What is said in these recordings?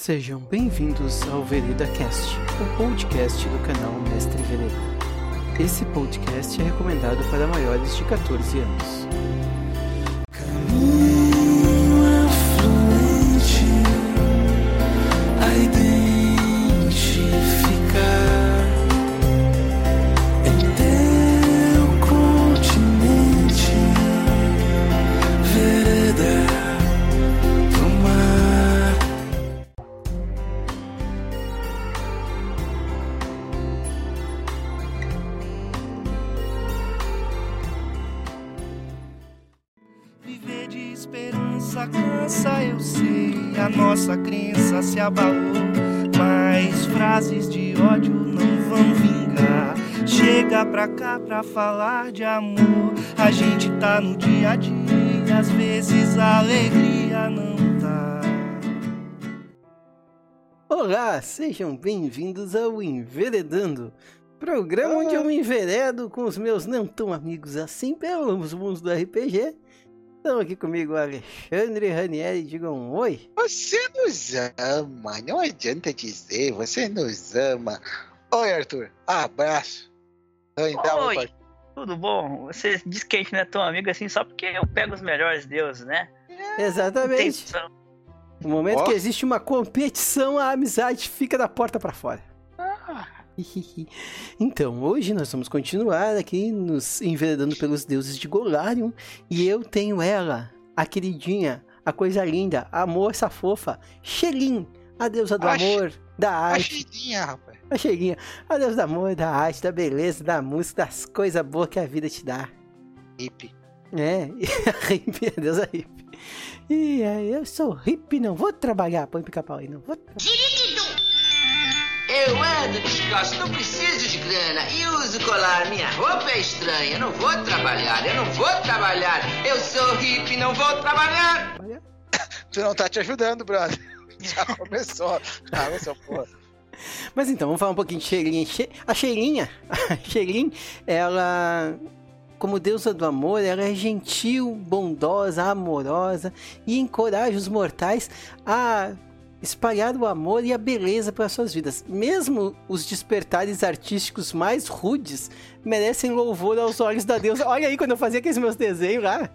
Sejam bem-vindos ao Vereda Cast, o podcast do canal Mestre Vereda. Esse podcast é recomendado para maiores de 14 anos. Sejam bem-vindos ao Enveredando, programa onde eu me enveredo com os meus não tão amigos assim pelos mundos do RPG. Estão aqui comigo Alexandre e Ranieri, digam oi. Você nos ama, não adianta dizer, você nos ama. Oi, Arthur, abraço. Oi, Oi. Tudo bom? Você diz que a gente não é tão amigo assim só porque eu pego os melhores deuses, né? Exatamente. Tem- No momento Ó. que existe uma competição, a amizade fica da porta pra fora. Ah, Então, hoje nós vamos continuar aqui nos enveredando pelos deuses de Golarion. E eu tenho ela, a queridinha, a coisa linda, a moça fofa, Xelin, a deusa do A amor, da a arte. cheirinha, rapaz. A Xelinha, a deusa do amor, da arte, da beleza, da música, das coisas boas que a vida te dá. Hippie. É, a hippie, a deusa hippie. E aí, eu sou hippie, não vou trabalhar. Põe pica-pau aí, não vou trabalhar. Eu ando descalço, não preciso de grana e uso colar. Minha roupa é estranha, não vou trabalhar, eu não vou trabalhar. Eu sou hippie, não vou trabalhar. Tu não tá te ajudando, brother. Já começou. Ah, começou, porra. Mas então, vamos falar um pouquinho de. Xe- A Xelinha, a Xelin, ela, como deusa do amor, ela é gentil, bondosa, amorosa e encoraja os mortais a espalhar o amor e a beleza para suas vidas. Mesmo os despertares artísticos mais rudes merecem louvor aos olhos da deusa. Olha aí quando eu fazia aqueles meus desenhos lá.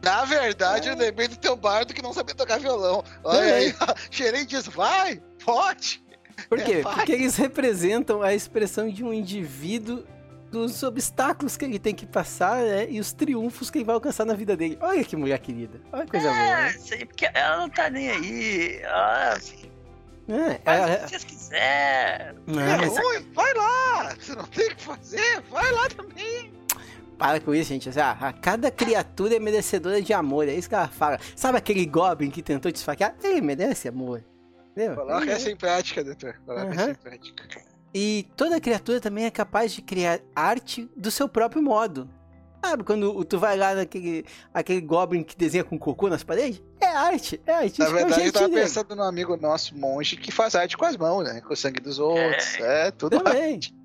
Na verdade, eu lembrei do teu bardo que não sabia tocar violão. Olha aí, Xerém diz, vai, pode. Por quê? É. Porque eles representam a expressão de um indivíduo dos obstáculos que ele tem que passar né, e os triunfos que ele vai alcançar na vida dele. Olha que mulher querida. Olha que coisa boa. É, né? isso aí, porque ela não tá nem aí. Ela É, faz o ela- que vocês quiserem. não, é mas ruim, vai lá. Você não tem o que fazer, vai lá também. para com isso, gente. Assim, ah, a cada criatura é merecedora de amor. É isso que ela fala. Sabe aquele Goblin que tentou te esfaquear? Ele merece amor. Entendeu? Coloca Ele- essa em prática, doutor. Coloca Aham. essa em prática. E toda criatura também é capaz de criar arte do seu próprio modo. Sabe quando tu vai lá naquele aquele goblin que desenha com cocô nas paredes? É arte, é arte. Na isso é o verdade, eu jeitinho tava dele. pensando num amigo nosso, monge, que faz arte com as mãos, né? Com o sangue dos outros. É, tudo Também. Ah,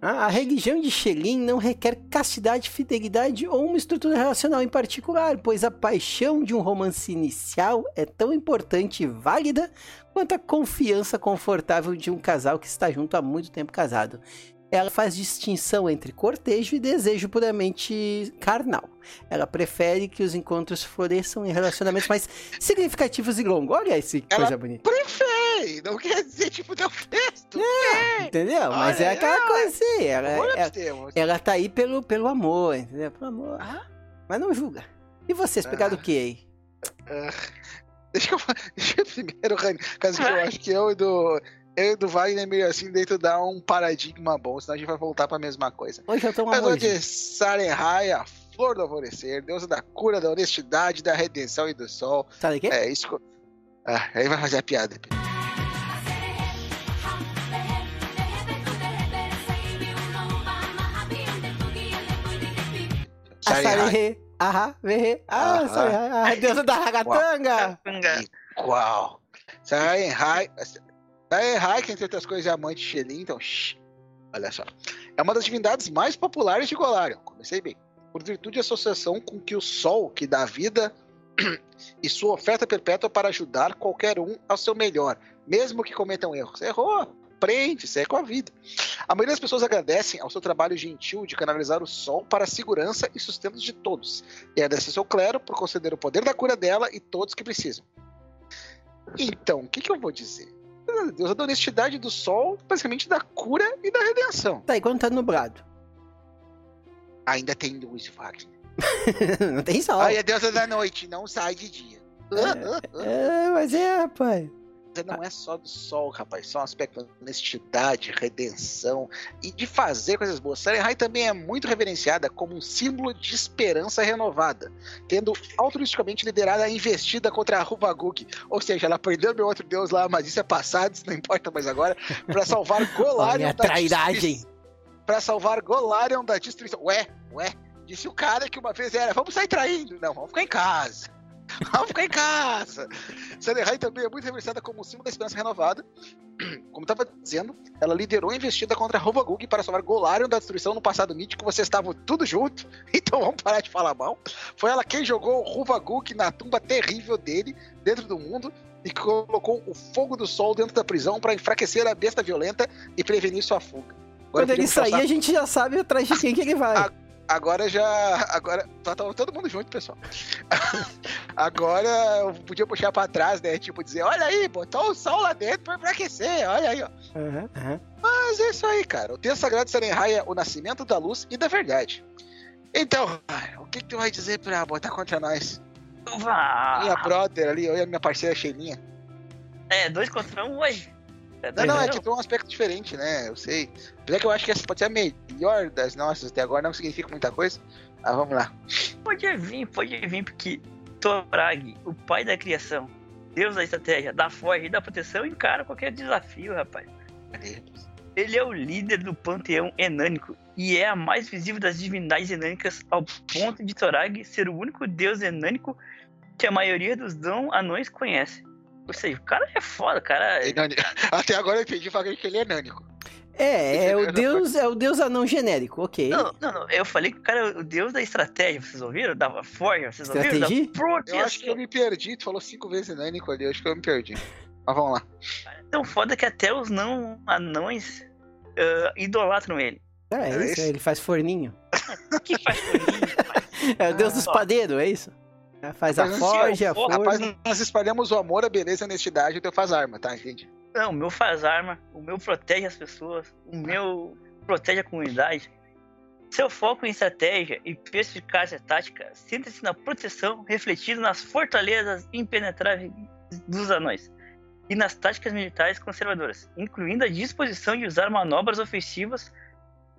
A religião de Xelin não requer castidade, fidelidade ou uma estrutura relacional em particular, pois a paixão de um romance inicial é tão importante e válida quanto a confiança confortável de um casal que está junto há muito tempo casado. Ela faz distinção entre cortejo e desejo puramente carnal. Ela prefere que os encontros floresçam em relacionamentos mais significativos e longos. Olha esse Ela- coisa bonita. Não quer dizer, tipo, deu festo. Entendeu? Mas Olha é aquela ó. coisa assim. Ela, Olha ela, os termos. ela tá aí pelo, pelo amor, entendeu? Pelo amor. Ah. Mas não julga. E vocês, pegaram o que aí? Ah, deixa eu deixa eu primeiro, caso que eu acho que eu e do. Eu e do Wagner meio assim dentro dar um paradigma bom, senão a gente vai voltar pra mesma coisa. Hoje eu tô um Mas amor. de Sarenhai, a flor do alvorecer, deusa da cura, da honestidade, da redenção e do sol. Sabe o quê? É isso. Ah, aí vai fazer a piada. A Sarenhai. Sarerê. Ahá, verê. Ah, Aham. Sarerê. A deusa da ragatanga. Igual. Sarenhai. Sarenhai, que entre outras coisas é a mãe de Xelin, então. shh, olha só. É uma das divindades mais populares de Golarion. Comecei bem. Por virtude de associação com que o sol, que dá vida, e sua oferta perpétua para ajudar qualquer um ao seu melhor, mesmo que cometam erros. Errou, aprende, segue com a vida. A maioria das pessoas agradecem ao seu trabalho gentil de canalizar o sol para a segurança e sustento de todos, e agradece ao seu clero por conceder o poder da cura dela e todos que precisam. Então, o que, que eu vou dizer? Deus, a honestidade do sol, basicamente da cura e da redenção. Tá, e quando tá nublado? Ainda tem luz, Wagner. não tem sol. Ai, é deusa da noite, não sai de dia. É, mas é, rapaz. Não é só do sol, rapaz. São aspectos de honestidade, redenção e de fazer coisas boas. Serenhai também é muito reverenciada como um símbolo de esperança renovada, tendo altruisticamente liderado a investida contra a Ruvaguk. Ou seja, ela perdeu meu outro deus lá, mas isso é passado, isso não importa mais agora, para salvar Golarion da trairagem. Para salvar Golarion da destruição. Ué, ué, disse o cara que uma vez era, vamos sair traindo. Não, vamos ficar em casa. Vamos ficar em casa. Sanerai também é muito reverenciada como um símbolo da esperança renovada. Como estava dizendo, ela liderou a investida contra Rovagug para salvar Golarion da destruição no passado mítico. Vocês estavam tudo junto, então vamos parar de falar mal. Foi ela quem jogou o Rovagug na tumba terrível dele, dentro do mundo, e colocou o fogo do sol dentro da prisão para enfraquecer a besta violenta e prevenir sua fuga. Agora Quando ele sair, passar- a gente já sabe atrás de quem que ele vai. Ah, Agora já. Agora. Tá, tá todo mundo junto, pessoal. Agora eu podia puxar pra trás, né? Tipo, dizer, olha aí, botou o sol lá dentro pra enfraquecer, olha aí, ó. Aham, aham. Mas é isso aí, cara. O texto sagrado de Sarenhai é o nascimento da luz e da verdade. Então, o que, que tu vai dizer pra botar contra nós? Vá. Minha brother ali, eu e a minha parceira Sheilinha. É, dois contra um hoje. É Não, não, é que um. tem um aspecto diferente, né? Eu sei. Apesar que eu acho que essa pode ser a melhor das nossas até agora, não significa muita coisa. Mas vamos lá. Pode vir, pode vir, porque Torag, o pai da criação, Deus da estratégia, da forja e da proteção, encara qualquer desafio, rapaz. Ele é o líder do panteão enânico e é a mais visível das divindades enânicas, ao ponto de Torag ser o único deus enânico que a maioria dos não anões conhece. Ou seja, o cara é foda, o cara. Enânico. Até agora eu entendi falando que ele é enânico. É, é o deus, é o deus anão genérico, ok. Não, não, não. Eu falei que o cara é o deus da estratégia, vocês ouviram? Da forja, vocês ouviram? Da Estratégia? proteção. Eu acho que eu me perdi. Tu falou cinco vezes enânico ali, eu acho que eu me perdi. Mas vamos lá. É tão foda que até os não anões ah, idolatram ele. É, É isso, isso? ele faz forninho. O que faz forninho? É o deus dos Ah. padeiros, é isso? É, Faz a Mas, forja, a assim, ó, Rapaz, forja. nós espalhamos o amor, a beleza e a honestidade, o teu faz arma, tá? Entende? Não, o meu faz arma, o meu protege as pessoas, o meu protege a comunidade. Seu foco em estratégia e perspicácia tática senta-se na proteção refletida nas fortalezas impenetráveis dos anões e nas táticas militares conservadoras, incluindo a disposição de usar manobras ofensivas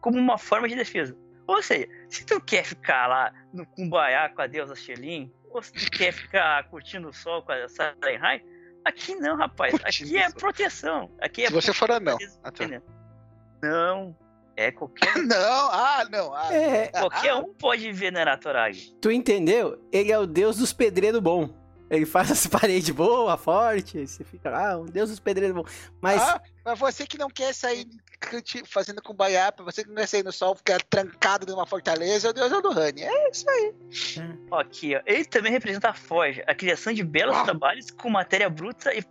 como uma forma de defesa. Ou seja, se tu quer ficar lá no Kumbaya com a deusa Shelin, tu quer ficar curtindo o sol com a Sarenhai, aqui não, rapaz. Curtindo Aqui é o proteção. Aqui é Se você for anão. Ah, tá. Não, é qualquer, Não, ah, não. Ah, É, qualquer um pode venerar Torag. tu entendeu? Ele é o deus dos pedreiros bom. Ele faz as paredes boas, fortes. Você fica lá, um deus dos pedreiros bom. Mas Ah, mas você que não quer sair fazendo com baiapa, você que não quer sair no sol, ficar trancado numa fortaleza, é o Deus é o do Rani. É isso aí. Ó, Aqui, ó. Ele também representa a forja, a criação de belos Ah. trabalhos com matéria bruta e,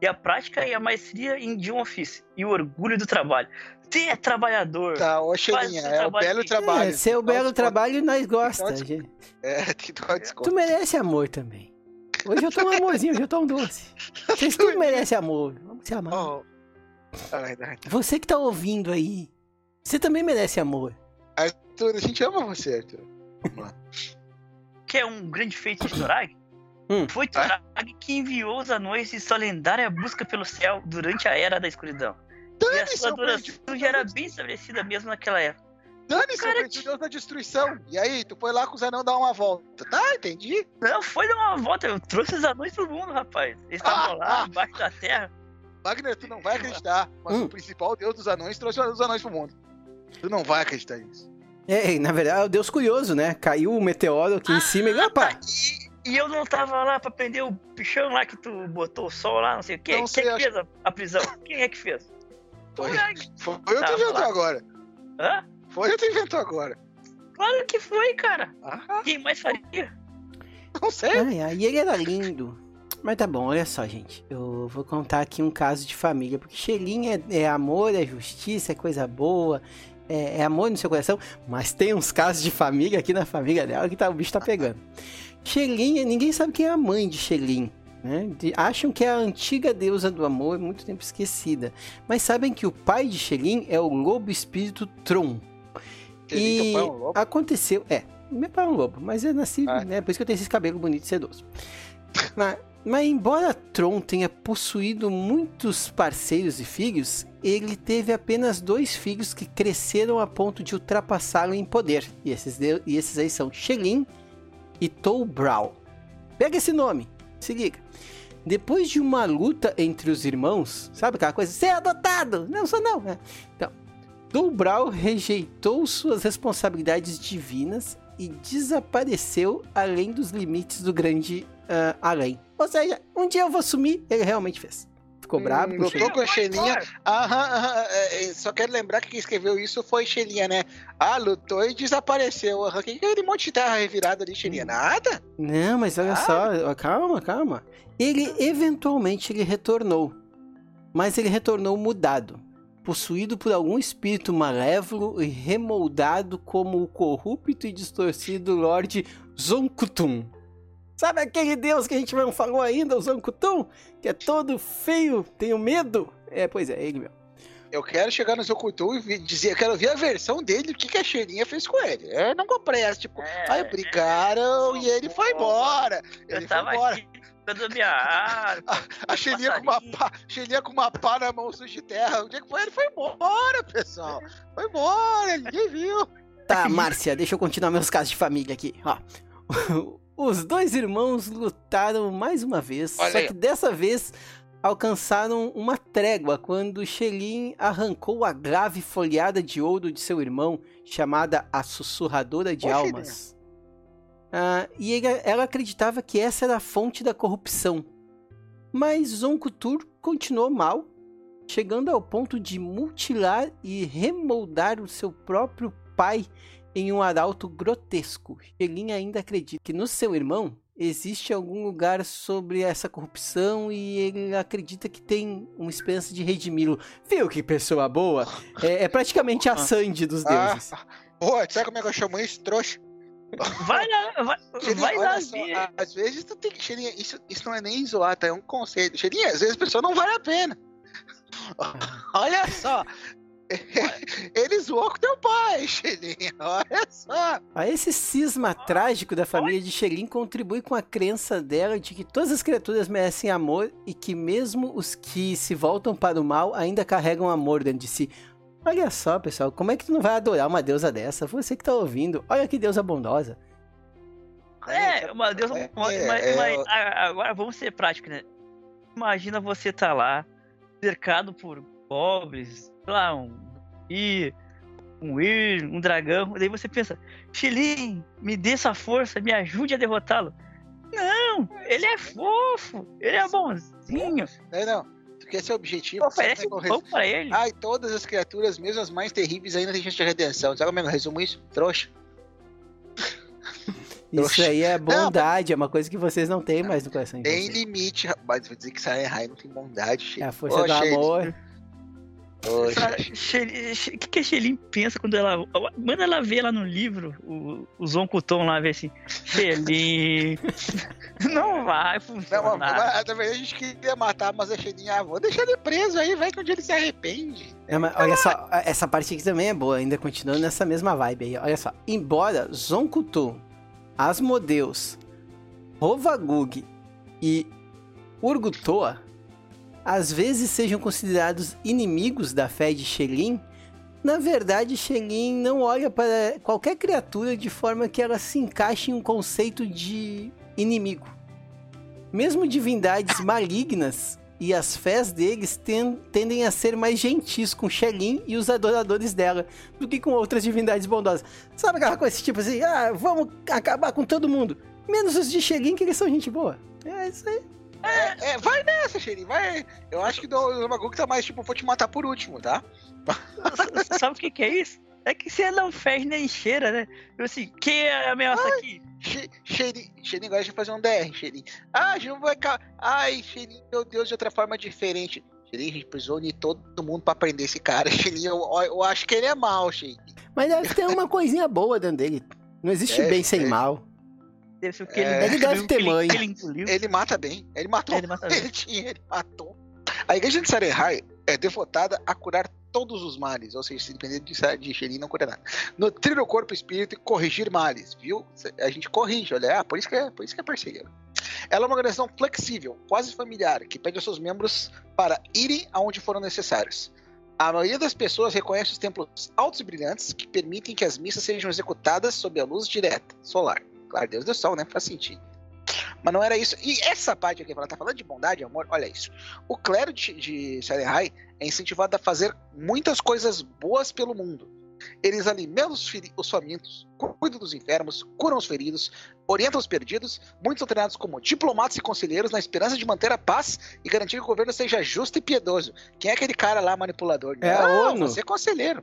e a prática e a maestria em de um ofício. E o orgulho do trabalho. Você é trabalhador. Tá, ô é o belo aqui. trabalho. é, seu belo trabalho nós gosta, desconto. gente. desconto. É, dar um desconto. Tu merece amor também. Hoje eu tô um amorzinho, hoje eu tô um doce. Vocês tudo merecem amor. Vamos se amar. Oh. Ai, Você que tá ouvindo aí, você também merece amor. Arthur, a gente ama você, Arthur. Vamos lá. que é um grande feito de Torag, Hum. foi Torag que enviou os anões em sua lendária busca pelo céu durante a Era da Escuridão. E a sua duração já era bem estabelecida mesmo naquela época. Dane-se, Cara, o Deus da destruição. E aí, tu foi lá com os anãos dar uma volta. Tá, entendi. Não, foi dar uma volta, eu trouxe os anões pro mundo, rapaz. Eles estavam Ah, lá, ah. embaixo da terra. Wagner, tu não vai acreditar, mas Hum. o principal Deus dos anões trouxe os anões pro mundo. Tu não vai acreditar nisso. É, na verdade, é o Deus curioso, né? Caiu o meteoro aqui em cima e. Opa! E, e eu não tava lá pra prender o bichão lá que tu botou o sol lá, não sei o quê. Não Quem sei, é que acho- fez a, a prisão? Quem é que fez? Foi, Torag. foi eu que inventou lá. agora. Hã? Foi eu que inventou agora. Claro que foi, cara. Ah, Quem mais faria? Não sei. Ai, ai, e ele era lindo. Mas tá bom, olha só, gente. Eu vou contar aqui um caso de família. Porque Xelin é, é amor, é justiça, é coisa boa. É, é amor no seu coração. Mas tem uns casos de família aqui na família dela que tá, o bicho tá pegando. Xelin, ninguém sabe quem é a mãe de Xelin. Né? De- acham que é a antiga deusa do amor, muito tempo esquecida. Mas sabem que o pai de Xelin é o lobo espírito Tron. Xelin, E é um lobo? aconteceu, é, meu pai é um lobo, mas eu nasci, Ah. né, por isso que eu tenho esse cabelo bonito e sedoso. mas, mas embora Tron tenha possuído muitos parceiros e filhos, ele teve apenas dois filhos que cresceram a ponto de ultrapassá-lo em poder. E esses, de- e esses aí são Shelin e Tou Brow. Pega esse nome, se liga. Depois de uma luta entre os irmãos, sabe aquela coisa? Você é adotado! Não sou não! né? Então, Dobral rejeitou suas responsabilidades divinas e desapareceu além dos limites do grande ah, além. Ou seja, um dia eu vou sumir, ele realmente fez. Ficou Hum, brabo o lutou com a Xelinha. Aham, aham, é, é, só quero lembrar que quem escreveu isso foi Xelinha, né? Ah, lutou e desapareceu. Aham, que é aquele monte de terra revirada ali, Xelinha? Nada? Não, mas olha Ah. só, calma, calma. Ele eventualmente ele retornou, mas ele retornou mudado, possuído por algum espírito malévolo e remoldado como o corrupto e distorcido Lorde Zonkutum. Sabe aquele deus que a gente não falou ainda, o Zonkutum? Que é todo feio, tenho medo? É, pois é, ele mesmo. Eu quero chegar no Zokutu e dizer, eu quero ver a versão dele, o que, que a Xelinha fez com ele. Eu não comprei essa, tipo, É, aí brigaram e ele foi embora. Eu Ele foi tava embora. aqui dando minha arma. A Xelinha com, uma pá, com uma pá na mão suja de terra. O dia que foi, ele foi embora, pessoal. Foi embora, ninguém viu. Tá, Márcia, deixa eu continuar meus casos de família aqui. Ó. Os dois irmãos lutaram mais uma vez, Olha só aí, que dessa vez alcançaram uma trégua quando Shelin arrancou a grave folhada de ouro de seu irmão, chamada a Sussurradora de Ô, Almas. Ah, e ele- ela acreditava que essa era a fonte da corrupção. Mas Zonkutur continuou mal, chegando ao ponto de mutilar e remoldar o seu próprio pai em um arauto grotesco. Shelin ainda acredita que no seu irmão existe algum lugar sobre essa corrupção e ele acredita que tem uma esperança de redimi-lo. Viu que pessoa boa? É, é praticamente a Sandy dos deuses. Ah, pô, sabe como é que eu chamo isso? Trouxa. Vai lá, vai, Xelinha, vai olha lá só, às vezes tu tem que. Xelinha, isso, isso não é nem zoar, tá? É um conceito. Xelinha, às vezes a pessoa não vale a pena. Olha só. Ele zoou com teu pai, Xelinha. Olha só. Ah, Esse cisma trágico da família de Shelin contribui com a crença dela de que todas as criaturas merecem amor e que mesmo os que se voltam para o mal ainda carregam amor dentro de si. Olha só, pessoal, como é que tu não vai adorar uma deusa dessa? Você que tá ouvindo, olha que deusa bondosa. É, uma Deus, É, uma- é, mas- é, mas agora vamos ser práticos, né? Imagina você tá lá, cercado por goblins, sei lá, um i, um ir, um dragão, daí você pensa, Xilin, me dê essa força, me ajude a derrotá-lo. Não, ele é fofo, ele é bonzinho, Não, não. Tu quer ser objetivo? oferece um é eu pão pra ele. Ai, todas as criaturas, mesmo as mais terríveis, ainda têm chance de redenção. Sabe como é que eu resumo isso? Trouxa. Isso aí é bondade, é uma coisa que vocês não têm mais no coração Tem limite, rapaz. Vou dizer que sai errar e não tem bondade, É Xelinha. a força Ô, do amor. O que, que a Xelin pensa quando ela. Manda ela ver lá no livro, o, o Zonkuton lá, ver assim. Xelin. Não vai Não, funcionar. mas, na verdade a gente queria matar, mas a Xelinha, ah, vou deixar ele preso aí, vai que um dia ele se arrepende. É, mas olha só, essa parte aqui também é boa, ainda continuando nessa mesma vibe aí. Olha só, embora Zonkutu, Asmodeus, Rovagug e Urgutoa às vezes sejam considerados inimigos da fé de Shelin, na verdade Shelin não olha para qualquer criatura de forma que ela se encaixe em um conceito de inimigo. Mesmo divindades malignas e as fés deles ten- tendem a ser mais gentis com Shelin e os adoradores dela do que com outras divindades bondosas. Sabe aquela coisa tipo assim, ah, vamos acabar com todo mundo, menos os de Shelin que eles são gente boa. É isso aí. É, é, vai nessa, Xelinha, vai. Eu acho que o Maguk tá mais tipo, vou te matar por último, tá? Sabe o que, que é isso? É que você não fez nem cheira, né? Eu assim, quem é a ameaça aqui? Che- Cheirinho, Cheirinho gosta de fazer um DR, Cheirinho. Ah, a gente não vai. ca- Ai, Cheirinho, meu Deus, de outra forma diferente. Cheirinho, a gente precisou unir todo mundo pra prender esse cara. Cheirinho, eu, eu acho que ele é mal, Cheirinho. Mas deve ter uma coisinha boa dentro dele. Não existe É, bem sem é. mal. Deve ser o que ele, É. Ele deve ter ele- mãe. ele mata bem. Ele matou. Ele mata bem. Tinha, ele matou. A igreja de Sarehai é devotada a curar todos os males, ou seja, se depender de, de não cura nada. Nutrir o corpo e espírito e corrigir males, viu? A gente corrige, olha, ah, por isso que é, por isso que é perseguido. Ela é uma organização flexível, quase familiar, que pede aos seus membros para irem aonde foram necessários. A maioria das pessoas reconhece os templos altos e brilhantes que permitem que as missas sejam executadas sob a luz direta, solar. Claro, Deus do sol, né? Faz sentido. Mas não era isso. E essa parte aqui, ela tá falando de bondade, amor, olha isso. O clero de, de Sarehai é incentivado a fazer muitas coisas boas pelo mundo. Eles alimentam os, os famintos, cuidam dos enfermos, curam os feridos, orientam os perdidos. Muitos são treinados como diplomatas e conselheiros na esperança de manter a paz e garantir que o governo seja justo e piedoso. Quem é aquele cara lá manipulador? É a Não, ONU. Você é conselheiro.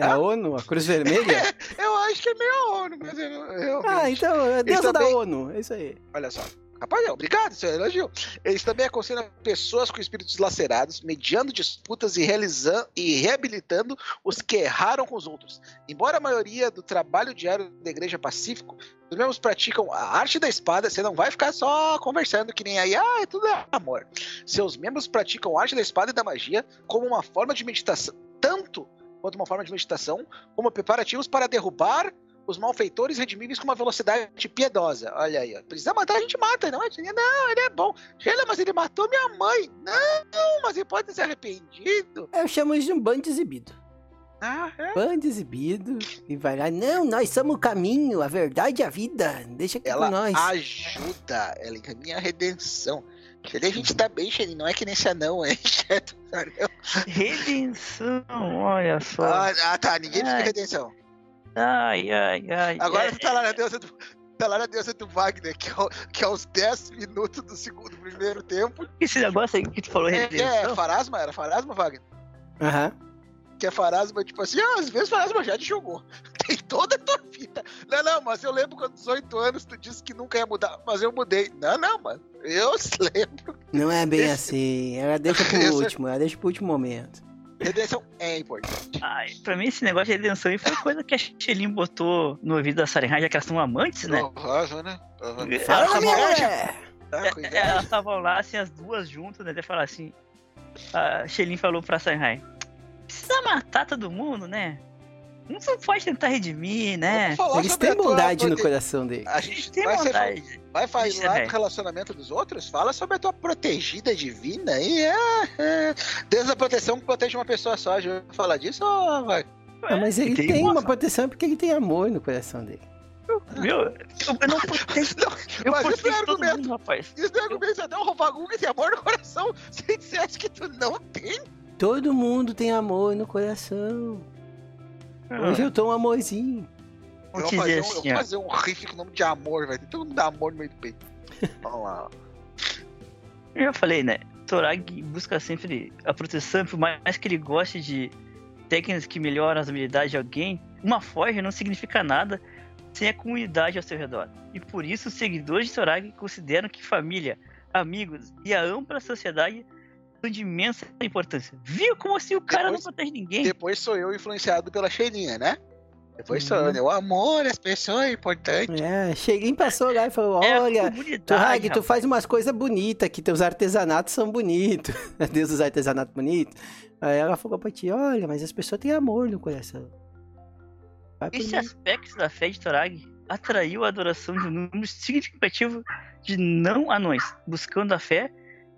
É a ONU, a Cruz Vermelha? Eu acho que é meio a ONU, mas eu, eu, Ah, então é deusa da também- ONU. É isso aí. Olha só. Rapaz, obrigado, seu elogio. Eles também aconselham pessoas com espíritos lacerados, mediando disputas e realizando e reabilitando os que erraram com os outros. Embora a maioria do trabalho diário da igreja pacífico, os membros praticam a arte da espada, você não vai ficar só conversando que nem aí, ah, é tudo amor. Seus membros praticam a arte da espada e da magia como uma forma de meditação, tanto quanto uma forma de meditação, como preparativos para derrubar os malfeitores redimíveis com uma velocidade piedosa. Olha aí, ó. Precisa matar, a gente mata, não é? Não, ele é bom. Sheila, mas ele matou minha mãe. Não, mas ele pode ter se arrependido. Eu chamo isso de um bando exibido. Ah, é. Bando exibido. E vai lá, não, nós somos o caminho, a verdade e a vida. Deixa aqui Ela com nós. ajuda, ela encaminha a redenção. Sheila, a gente tá bem, Sheila, não é que nem esse anão, é. Redenção, olha só. Ah, ah, tá, ninguém precisa de Ai. redenção. Ai, ai, ai. Agora É, tá lá na deusa do. Tá lá na deusa do Wagner, que é, que é aos 10 minutos do segundo do primeiro tempo. Esse negócio aí que tu falou, É, é redenção. Farasma? Era Farasma, Wagner? Aham. que é Farasma, tipo assim, ah, às vezes Farasma já te jogou. Tem toda a tua. Não, mas eu lembro quando 18 anos tu disse que nunca ia mudar, mas eu mudei. Não, não, mano. Eu lembro. Não é bem Esse- assim. Ela deixa pro Esse- último, ela deixa pro último momento. Redenção é importante. Ai, pra mim esse negócio de redenção aí foi coisa que a Shelin botou no ouvido da Sarenhai, já que elas são amantes, né? Rosa, né? Uhum. Fala, mulher! Com é, inveja. elas estavam lá, assim, as duas juntas, né? Até falar assim. A Shelin falou pra Sarenhai: Precisa matar todo mundo, né? Não só pode tentar redimir, né? Eles têm a bondade no coração dele. A gente Eles têm vai, ser- vai falar é. do relacionamento dos outros? Fala sobre a tua protegida divina aí. É, é. Deus da proteção que protege uma pessoa só. Já ouviu falar disso ou vai? Ah, mas ele Tem tem, uma- proteção porque ele tem amor no coração dele. Meu, eu, eu não protejo. Eu Mas isso não é argumento. mundo, rapaz. Isso não é argumento, até o Rovaguga tem amor no coração. Se dissesse que tu não tem, Todo mundo tem amor no coração. Hoje eu tô um amorzinho. Eu vou fazer, um, eu assim, vou ó. fazer um riff com o nome de amor, velho. Tem todo mundo dá amor no meio do peito. Vamos lá. Eu já falei, né? Torag busca sempre a proteção, por mais que ele goste de técnicas que melhoram as habilidades de alguém, uma forja não significa nada sem a comunidade ao seu redor. E por isso, os seguidores de Torag consideram que família, amigos e a ampla sociedade de imensa importância. Viu como assim o cara Depois- não protege ninguém? Depois sou eu influenciado pela Cheirinha, né? Depois sou eu, Uhum. né? O amor, as pessoas é importante. É, cheguei, passou lá e falou: É a Olha, comunidade, Torag, tu faz umas coisas bonitas aqui, teus artesanatos são bonitos. Deus dos artesanatos bonitos. Aí ela falou pra ti: Olha, mas as pessoas têm amor no coração. Vai Esse aspecto da fé de Torag atraiu a adoração de um número significativo de não anões, buscando a fé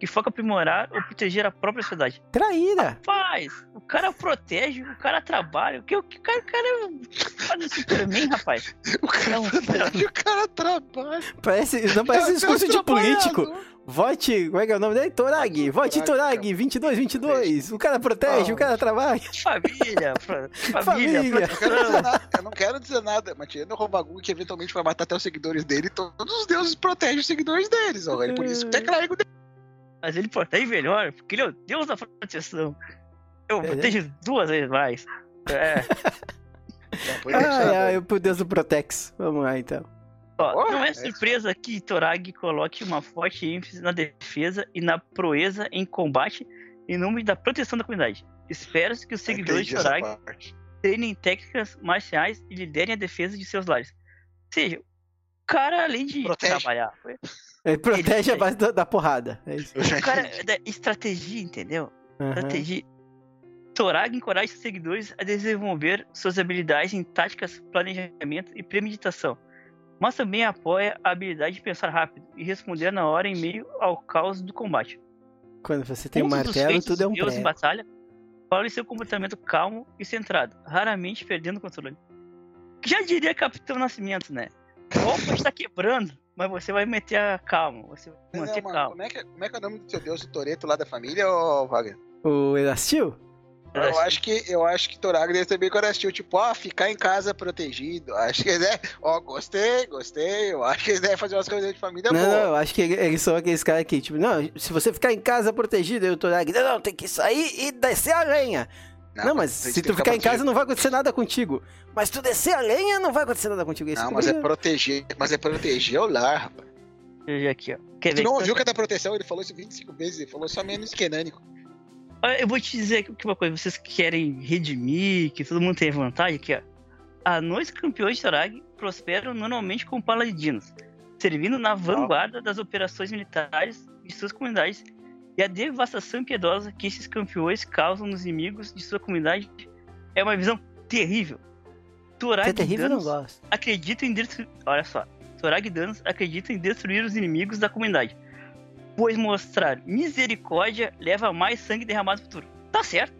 que foca aprimorar ou proteger a própria sociedade. Traíra! Rapaz, o cara protege, o cara trabalha, o que o que- o cara, o cara é faz esse Superman, rapaz. O cara, Não, protege, o cara trabalha. Parece, não parece discurso de é um político. Vote, como é que é o nome dele? Torag, vote Torag, Torag, 22, 22. O cara protege, Ah. o cara trabalha. Família, família, Família. Eu, quero dizer nada, eu não quero dizer nada, mas tirando o Robagu que eventualmente vai matar até os seguidores dele, todos os deuses protegem os seguidores deles, ó, velho. Por isso que é craigo dele. Mas ele protege melhor, porque ele é o deus da proteção. Eu É, protejo duas vezes mais. É, sabe? ai, pro Deus do Protex. Vamos lá então. Ó, não é é surpresa que Torag coloque uma forte ênfase na defesa e na proeza em combate em nome da proteção da comunidade. Espera-se que os seguidores de Torag treinem técnicas marciais e liderem a defesa de seus lares. Ou seja, o cara, além de Protege. trabalhar, Ele protege a Ele- base da, da porrada. É isso. O cara é da estratégia, entendeu? Aham. Estratégia. Torag encoraja seus seguidores a desenvolver suas habilidades em táticas, planejamento e premeditação, mas também apoia a habilidade de pensar rápido e responder na hora em meio ao caos do combate. Quando você tem um martelo, tudo é um de Deus em batalha falam em seu comportamento calmo e centrado, raramente perdendo o controle. Já diria Capitão Nascimento, né? O golpe está quebrando, mas você vai meter a calma, você vai Não, manter mano, calma. como, é que, como é que é o nome do seu deus, o Toreto lá da família, ô Wagner? O Elastil? Eu acho que eu acho que Toraga deve ter bem coração, tipo, ó, ficar em casa protegido. Acho que eles devem, ó, gostei, gostei. Eu acho que eles devem fazer umas coisas de família Não, não, boa. eu acho que ele- eles são aqueles caras que, tipo, não, se você ficar em casa protegido, eu lá, não, não, tem que sair e descer a lenha. Não, mas tem se tu ficar em casa não vai acontecer nada contigo. Mas tu descer a lenha, não vai acontecer nada contigo. Isso Não, que mas é proteger, mas é proteger o lar, rapaz. Veja aqui, ó. Quer Tu ver? não ouviu que é da proteção? Ele falou isso 25 vezes, ele falou só menos que Nânico. Olha, Eu vou te dizer aqui uma coisa, vocês que querem redimir, que todo mundo tem vantagem, aqui, ó. Anões campeões de Torag prosperam normalmente como paladinos, servindo na vanguarda das operações militares de suas comunidades e a devastação impiedosa que esses campeões causam nos inimigos de sua comunidade é uma visão terrível. Torag é terrível, eu não danos gosto. acredita em destruir. Olha só. Torag Danos acredita em destruir os inimigos da comunidade. Pois mostrar misericórdia leva a mais sangue derramado no futuro. Tá certo.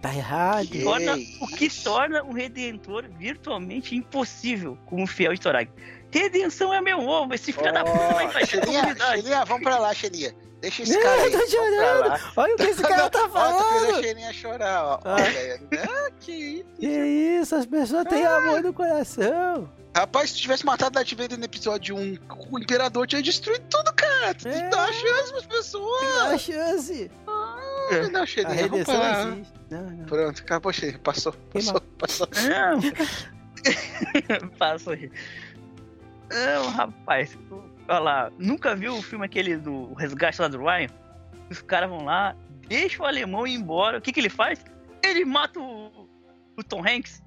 Tá errado. Que Torna, o que torna um redentor virtualmente impossível como fiel de Torag. Redenção é meu ovo, esse filho da puta vai invadir a comunidade. Xelinha, vamos pra lá, Xelinha. Deixa esse Não, cara eu aí. tô vamos pra chorando. Olha o que esse cara tá Ó, tu fez a falando. Chorar, ó. Ah. Olha, ah, que isso. Que isso, as pessoas têm amor no coração. Rapaz, se tivesse matado Darth Vader no episódio 1, o Imperador tinha destruído tudo, cara. Tu tem que É. dar uma chance pras pessoas. Dá a chance. Ah, não, A Xelinha, vamos pra redenção existe. Não, não. Pronto, acabou, Xelinha. Passou, passou, passou. Não. Passou aí. Não, rapaz. Olha lá. Nunca viu o filme aquele do Resgate lá do Ryan? Os caras vão lá, deixa o alemão ir embora. O que que ele faz? Ele mata o, o Tom Hanks.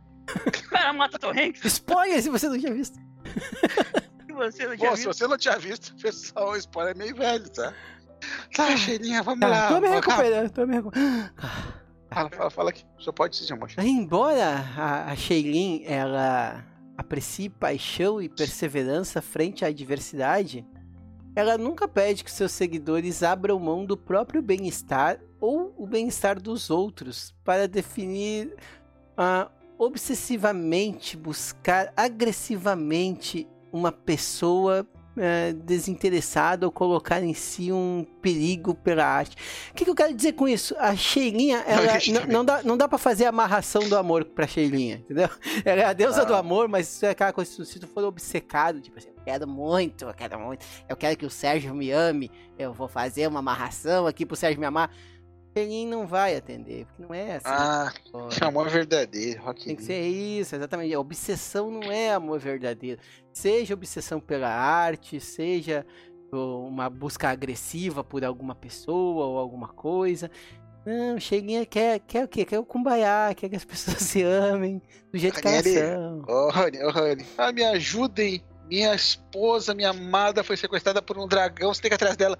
O cara mata o Tom Hanks. Spoiler se você não tinha visto. E você não tinha Pô, se visto. você não tinha visto, pessoal, o spoiler é meio velho, tá? Tá, Xelinha, vamos Tá, lá. tô me recuperando, tô me recuperando. Fala, fala, fala aqui. Só pode se chamar. Embora a, a Shailin, ela aprecie paixão e perseverança frente à adversidade, ela nunca pede que seus seguidores abram mão do próprio bem-estar ou o bem-estar dos outros para definir ah, obsessivamente, buscar agressivamente uma pessoa eh, desinteressada ou colocar em si um perigo pela arte. O que, que eu quero dizer com isso? A Sheilinha, ela não, dá, não dá pra fazer amarração do amor pra Sheilinha, entendeu? Ela é a deusa Ah. do amor, mas isso é aquela coisa, se tu for obcecado, tipo assim, eu quero muito, eu quero muito, eu quero que o Sérgio me ame, eu vou fazer uma amarração aqui pro Sérgio me amar. Sheilinha não vai atender, porque não é assim. Ah, Pô, chamou verdadeiro, Rock tem que ser isso, exatamente. A obsessão não é amor verdadeiro. Seja obsessão pela arte, seja uma busca agressiva por alguma pessoa ou alguma coisa. Não, Cheguinha quer, quer o quê? Quer o kumbaya, quer que as pessoas se amem do jeito que elas são. Ô, Rani, ô, Rani. Ah, me ajudem. Minha esposa, minha amada, foi sequestrada por um dragão. Você tem que ir atrás dela.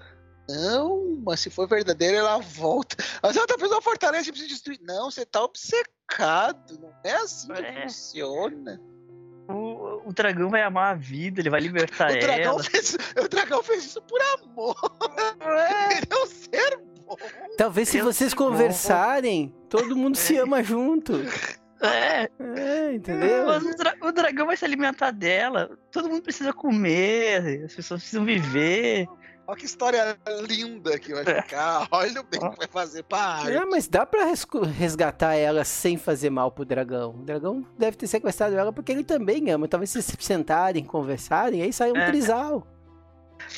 Não, mas se for verdadeira, ela volta. Mas ela tá fazendo uma fortaleza e precisa destruir. Não, você tá obcecado. Não é assim que É. funciona. O, o dragão vai amar a vida, ele vai libertar O dragão, ela. fez, o dragão fez isso por amor. Ele é um ser bom. Talvez se Eu vocês conversarem, todo mundo se ama junto. É, É, entendeu? mas o, dra- o dragão vai se alimentar dela. Todo mundo precisa comer, as pessoas precisam viver. Olha que história linda que vai ficar. Olha o bem que vai fazer pra arte. É, mas dá pra resgatar ela sem fazer mal pro dragão. O dragão deve ter sequestrado ela porque ele também ama. Talvez se sentarem, conversarem, aí sai um É. trisal.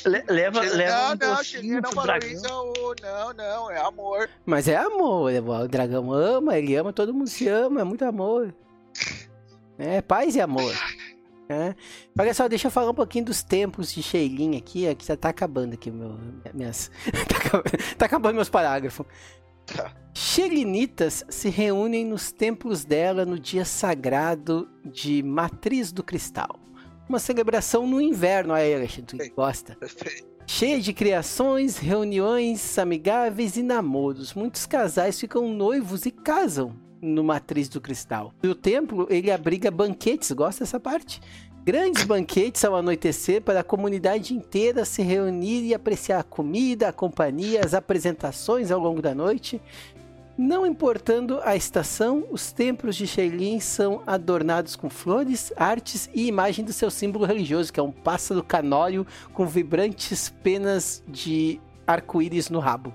Le- leva Chega- leva não, um não, Chile não dragão. isso. ô, Não, não, é amor. Mas é amor. O dragão ama, ele ama, todo mundo se ama, é muito amor. É paz e amor. É. Olha só, deixa eu falar um pouquinho dos tempos de Sheilin aqui, ó, que já tá acabando aqui meu, minhas... tá, acabando, tá acabando meus parágrafos. Tá. Xelinitas se reúnem nos templos dela no dia sagrado de Matriz do Cristal. Uma celebração no inverno, aí, Alexandre, tu gosta. Cheia de criações, reuniões amigáveis e namoros. Muitos casais ficam noivos e casam no Matriz do Cristal. E o templo, ele abriga banquetes, gosta dessa parte? Grandes banquetes ao anoitecer para a comunidade inteira se reunir e apreciar a comida, a companhia, as apresentações ao longo da noite. Não importando a estação, os templos de Sheilin são adornados com flores, artes e imagem do seu símbolo religioso, que é um pássaro canório com vibrantes penas de arco-íris no rabo.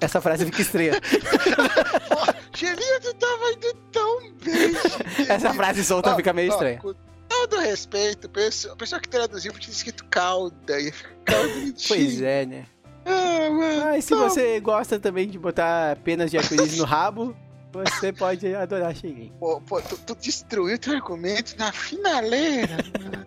Essa frase fica estranha. Tu tava indo tão bem. Essa frase solta Ó, fica meio ó, estranha. Com todo respeito, pessoa- a pessoa que traduziu tinha escrito calda e bonitinho. Pois é, né? Ah, mano. Mas se você gosta também de botar penas de arco-íris no rabo, você pode adorar Sheilin. Pô, pô, tu, tu destruiu teu argumento na finaleira. mano.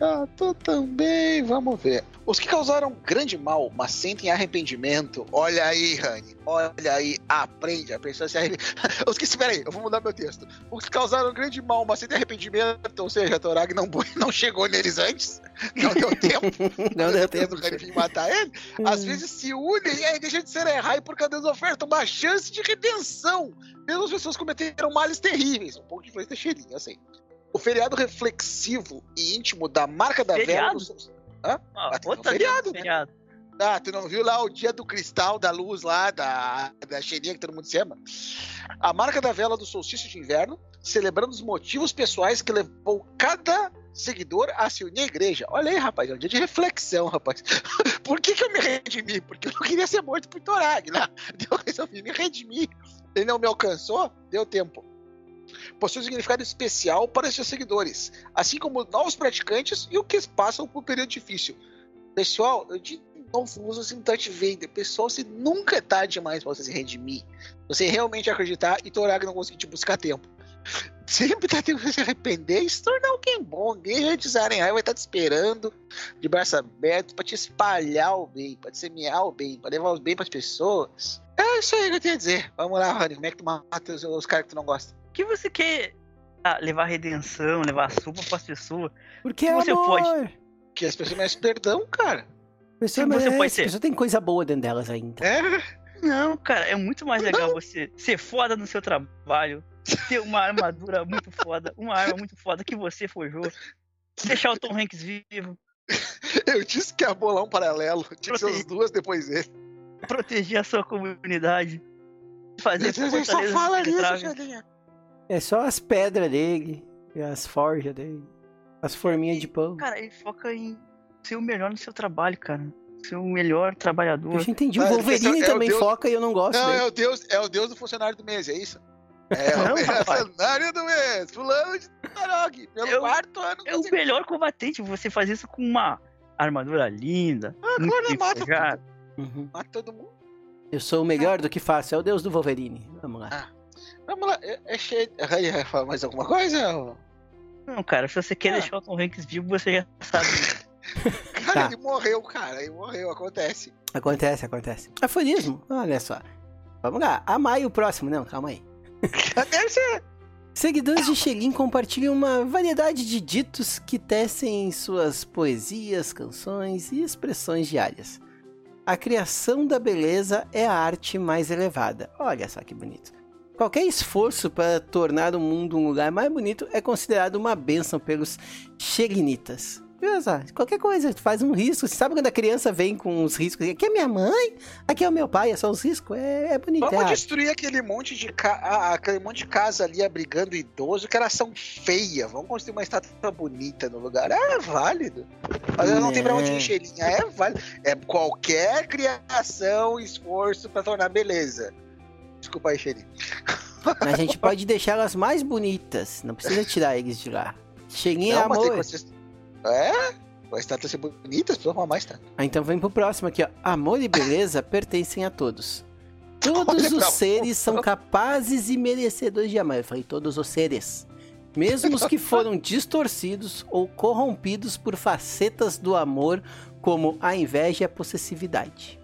Ah, tô também. Vamos ver. Os que causaram grande mal, mas sentem arrependimento. Olha aí, Rani. Olha aí. Aprende. A pessoa se arrepende. Os que. Espera aí, eu vou mudar meu texto. Os que causaram grande mal, mas sentem arrependimento. Ou seja, a Torag não, não chegou neles antes. Não deu tempo. Não deu tempo. do Rani vir matar ele. Às vezes se unem e aí deixa de ser errar e por causa das ofertas, uma chance de redenção. Mesmo as pessoas cometeram males terríveis. Um pouco de influência cheirinho, assim. O feriado reflexivo e íntimo da marca da vela. Feriado? do seu- Ó, Ah, um outra feriado, feriado, né? Ah, tu não viu lá o dia do cristal, da luz lá, da, da cheirinha que todo mundo se ama? A marca da vela do solstício de inverno, celebrando os motivos pessoais que levou cada seguidor a se unir à igreja. Olha aí, rapaz, é um dia de reflexão, rapaz. Por que, que eu me redimi? Porque eu não queria ser morto por Torag, né? Eu resolvi me redimir. Ele não me alcançou, deu tempo. Possui um significado especial para seus seguidores, assim como novos praticantes e o que passam por um período difícil. Pessoal, eu de novo uso assim touch vender. Pessoal, você nunca é tarde demais pra você se redimir. Você realmente acreditar e Torag não conseguir te buscar tempo. Sempre tá tempo pra se arrepender e se tornar alguém bom. De Zarenheim vai estar te esperando de braço aberto pra te espalhar o bem, pra te semear o bem, pra levar os bem pras pessoas. É isso aí que eu tenho a dizer. Vamos lá, Rony. Como é que tu mata os, os caras que tu não gosta? Que você quer ah, levar redenção, levar sopa pras pessoas? Porque Que você amor. pode- Que as pessoas merecem perdão, cara. Pessoa Você merece, pode ser. pessoa tem coisa boa dentro delas ainda. É. Não, cara, é muito mais legal você ser foda no seu trabalho, ter uma armadura muito foda, uma arma muito foda que você forjou, deixar o Tom Hanks vivo, Eu disse que ia bolar um paralelo. Tinha que ser as duas depois dele. proteger a sua comunidade, fazer Ele só fala nisso, impenetráveis. É só as pedras dele, e as forjas dele, as forminhas de pão. Cara, ele foca em ser o melhor no seu trabalho, cara. Ser o melhor trabalhador. Eu já entendi. O Ah, Wolverine é o também Deus- foca e eu não gosto Não, dele. é o, Deus, é o Deus do funcionário do mês, é isso? É Não, o rapaz. funcionário do mês, fulano de Tarog, pelo Eu- quarto ano É o melhor combatente. Você faz isso com uma armadura linda, Ah, claro, mata. Uhum. Mata todo mundo. Eu sou o melhor do que faço. É o deus do Wolverine. Vamos lá. Vamos lá, é, é cheio. Vai vai falar mais alguma coisa? Não, cara, se você quer Ah. deixar o Tom Hanks vivo, você já sabe. Cara, Tá. ele morreu, cara. Ele morreu, acontece. Acontece, acontece. Aforismo. Olha só. Vamos lá. Amai o próximo. Não, calma aí. Deve ser. Seguidores de Xelin compartilham uma variedade de ditos que tecem em suas poesias, canções e expressões diárias. A criação da beleza é a arte mais elevada. Olha só que bonito. Qualquer esforço para tornar o mundo um lugar mais bonito é considerado uma bênção pelos Xelinitas. Olha só, qualquer coisa, faz um risco. Você sabe quando a criança vem com os riscos? Aqui é minha mãe, aqui é o meu pai, é só os riscos. É, é bonito. é Vamos arte. destruir aquele monte de ca... aquele monte de casa ali abrigando idoso, que elas são feias. Vamos construir uma estátua bonita no lugar. É válido. Mas eu não tem pra onde É. ir, cheirinha. É válido. É qualquer criação, esforço pra tornar beleza. Desculpa aí, cheirinho. A gente pode deixar elas mais bonitas. Não precisa tirar eles de lá. Cheguei Não, tem amor. É? A estátua ser bonita, as pessoas vão amar a estátua. Ah, então vem pro próximo aqui, ó. Amor e beleza pertencem a todos. Todos Olha os pra seres são capazes e merecedores de amar. Eu falei todos os seres. mesmo os que foram distorcidos ou corrompidos por facetas do amor, como a inveja e a possessividade.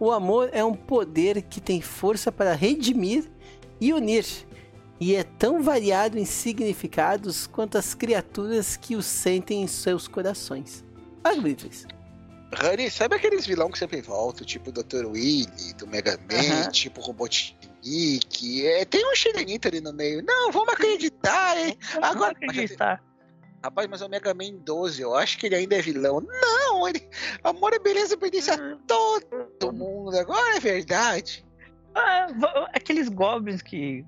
O amor é um poder que tem força para redimir e unir, e é tão variado em significados quanto as criaturas que o sentem em seus corações. Agrícolas. Honey, sabe aqueles vilão que sempre voltam, tipo o Dr. Willy, do Mega Man, tipo o Robotnik? É, tem um Shirenito ali no meio. Não, vamos acreditar, hein? Agora, Agora acreditar. Rapaz, mas é o Mega Man 12, eu acho que ele ainda é vilão. Não, ele. Amor é beleza pertence a todo mundo. Agora é verdade. Ah, aqueles goblins que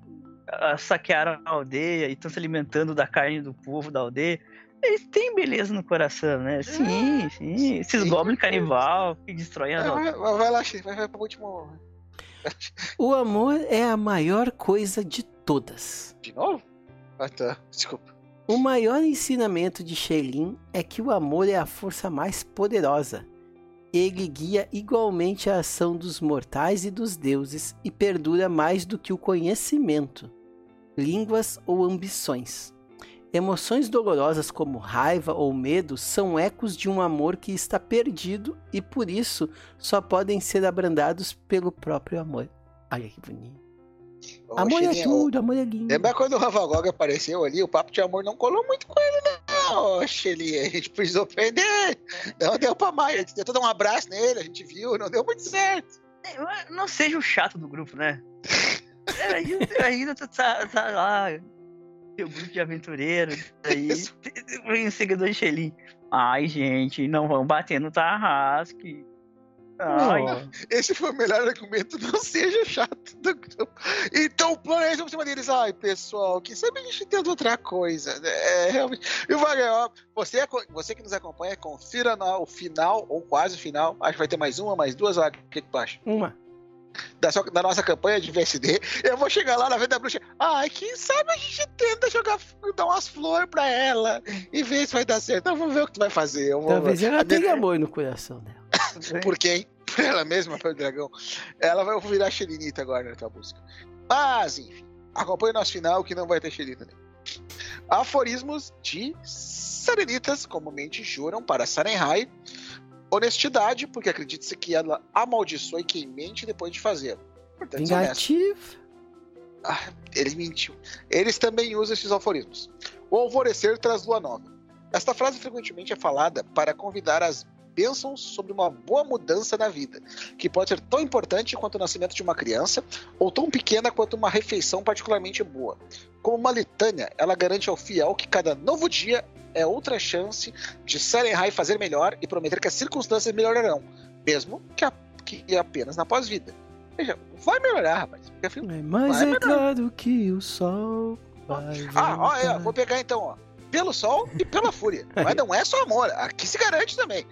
ah, saquearam a aldeia e estão se alimentando da carne do povo da aldeia. Eles têm beleza no coração, né? Sim, sim. Esses sim. goblins canibal que destroem as aldeias. Vai, lá, Chico, vai, vai pro último. O amor é a maior coisa de todas. De novo? Ah, tá. Desculpa. O maior ensinamento de Shelin é que o amor é a força mais poderosa. Ele guia igualmente a ação dos mortais e dos deuses e perdura mais do que o conhecimento, línguas ou ambições. Emoções dolorosas como raiva ou medo são ecos de um amor que está perdido e por isso só podem ser abrandados pelo próprio amor. Olha que bonito. Ô, amor é Chirinho, ô, tudo, amor é lindo. Lembra quando o Ravagog apareceu ali? O papo de amor não colou muito com ele, não. Xeli, a gente precisou prender. Não deu pra mais. A gente tentou dar um abraço nele, a gente viu, não deu muito certo. É, Não seja o chato do grupo, né? É, ainda, ainda tu tá, tá lá, teu grupo de aventureiros, aí, Isso. seguidor de Shelly. Ai, gente, não vão bater no Tarrasque. Esse foi o melhor argumento, não seja chato. Então o plano é por cima deles. Ai, pessoal, quem sabe a gente tenta outra coisa. né? É, realmente. E o Wagner, você, aco- você que nos acompanha, confira no, o final, ou quase o final. Acho que vai ter mais uma, mais duas, Wagner. O que, que tu acha? Uma. da, sua- da nossa campanha de VSD, eu vou chegar lá na venda da bruxa. Ai, quem sabe a gente tenta jogar, dar umas flores pra ela e ver se vai dar certo. Então vamos ver o que tu vai fazer. Talvez ela tenha amor no coração dela. Por quem? Por ela mesma, pelo dragão. Ela vai virar Xerinita agora na tua busca. Mas, enfim, acompanhe o nosso final que não vai ter Xerinita. nenhum. Aforismos de Serenitas comumente juram para Sarenhai honestidade, porque acredita-se que ela amaldiçoe quem mente depois de fazer. Vingativo. Ah, ele mentiu. Eles também usam esses aforismos. O alvorecer traz lua nova. Esta frase frequentemente é falada para convidar as bênçãos sobre uma boa mudança na vida, que pode ser tão importante quanto o nascimento de uma criança, ou tão pequena quanto uma refeição particularmente boa. Como uma litânia, ela garante ao fiel que cada novo dia é outra chance de Sarenhai fazer melhor e prometer que as circunstâncias melhorarão, mesmo que, a- que apenas na pós-vida. Veja, vai melhorar, rapaz. É, Mas Vai, é claro que o sol vai Ah, ó, é, vou pegar então, ó. Pelo sol e pela fúria. Mas não é só amor, aqui se garante também.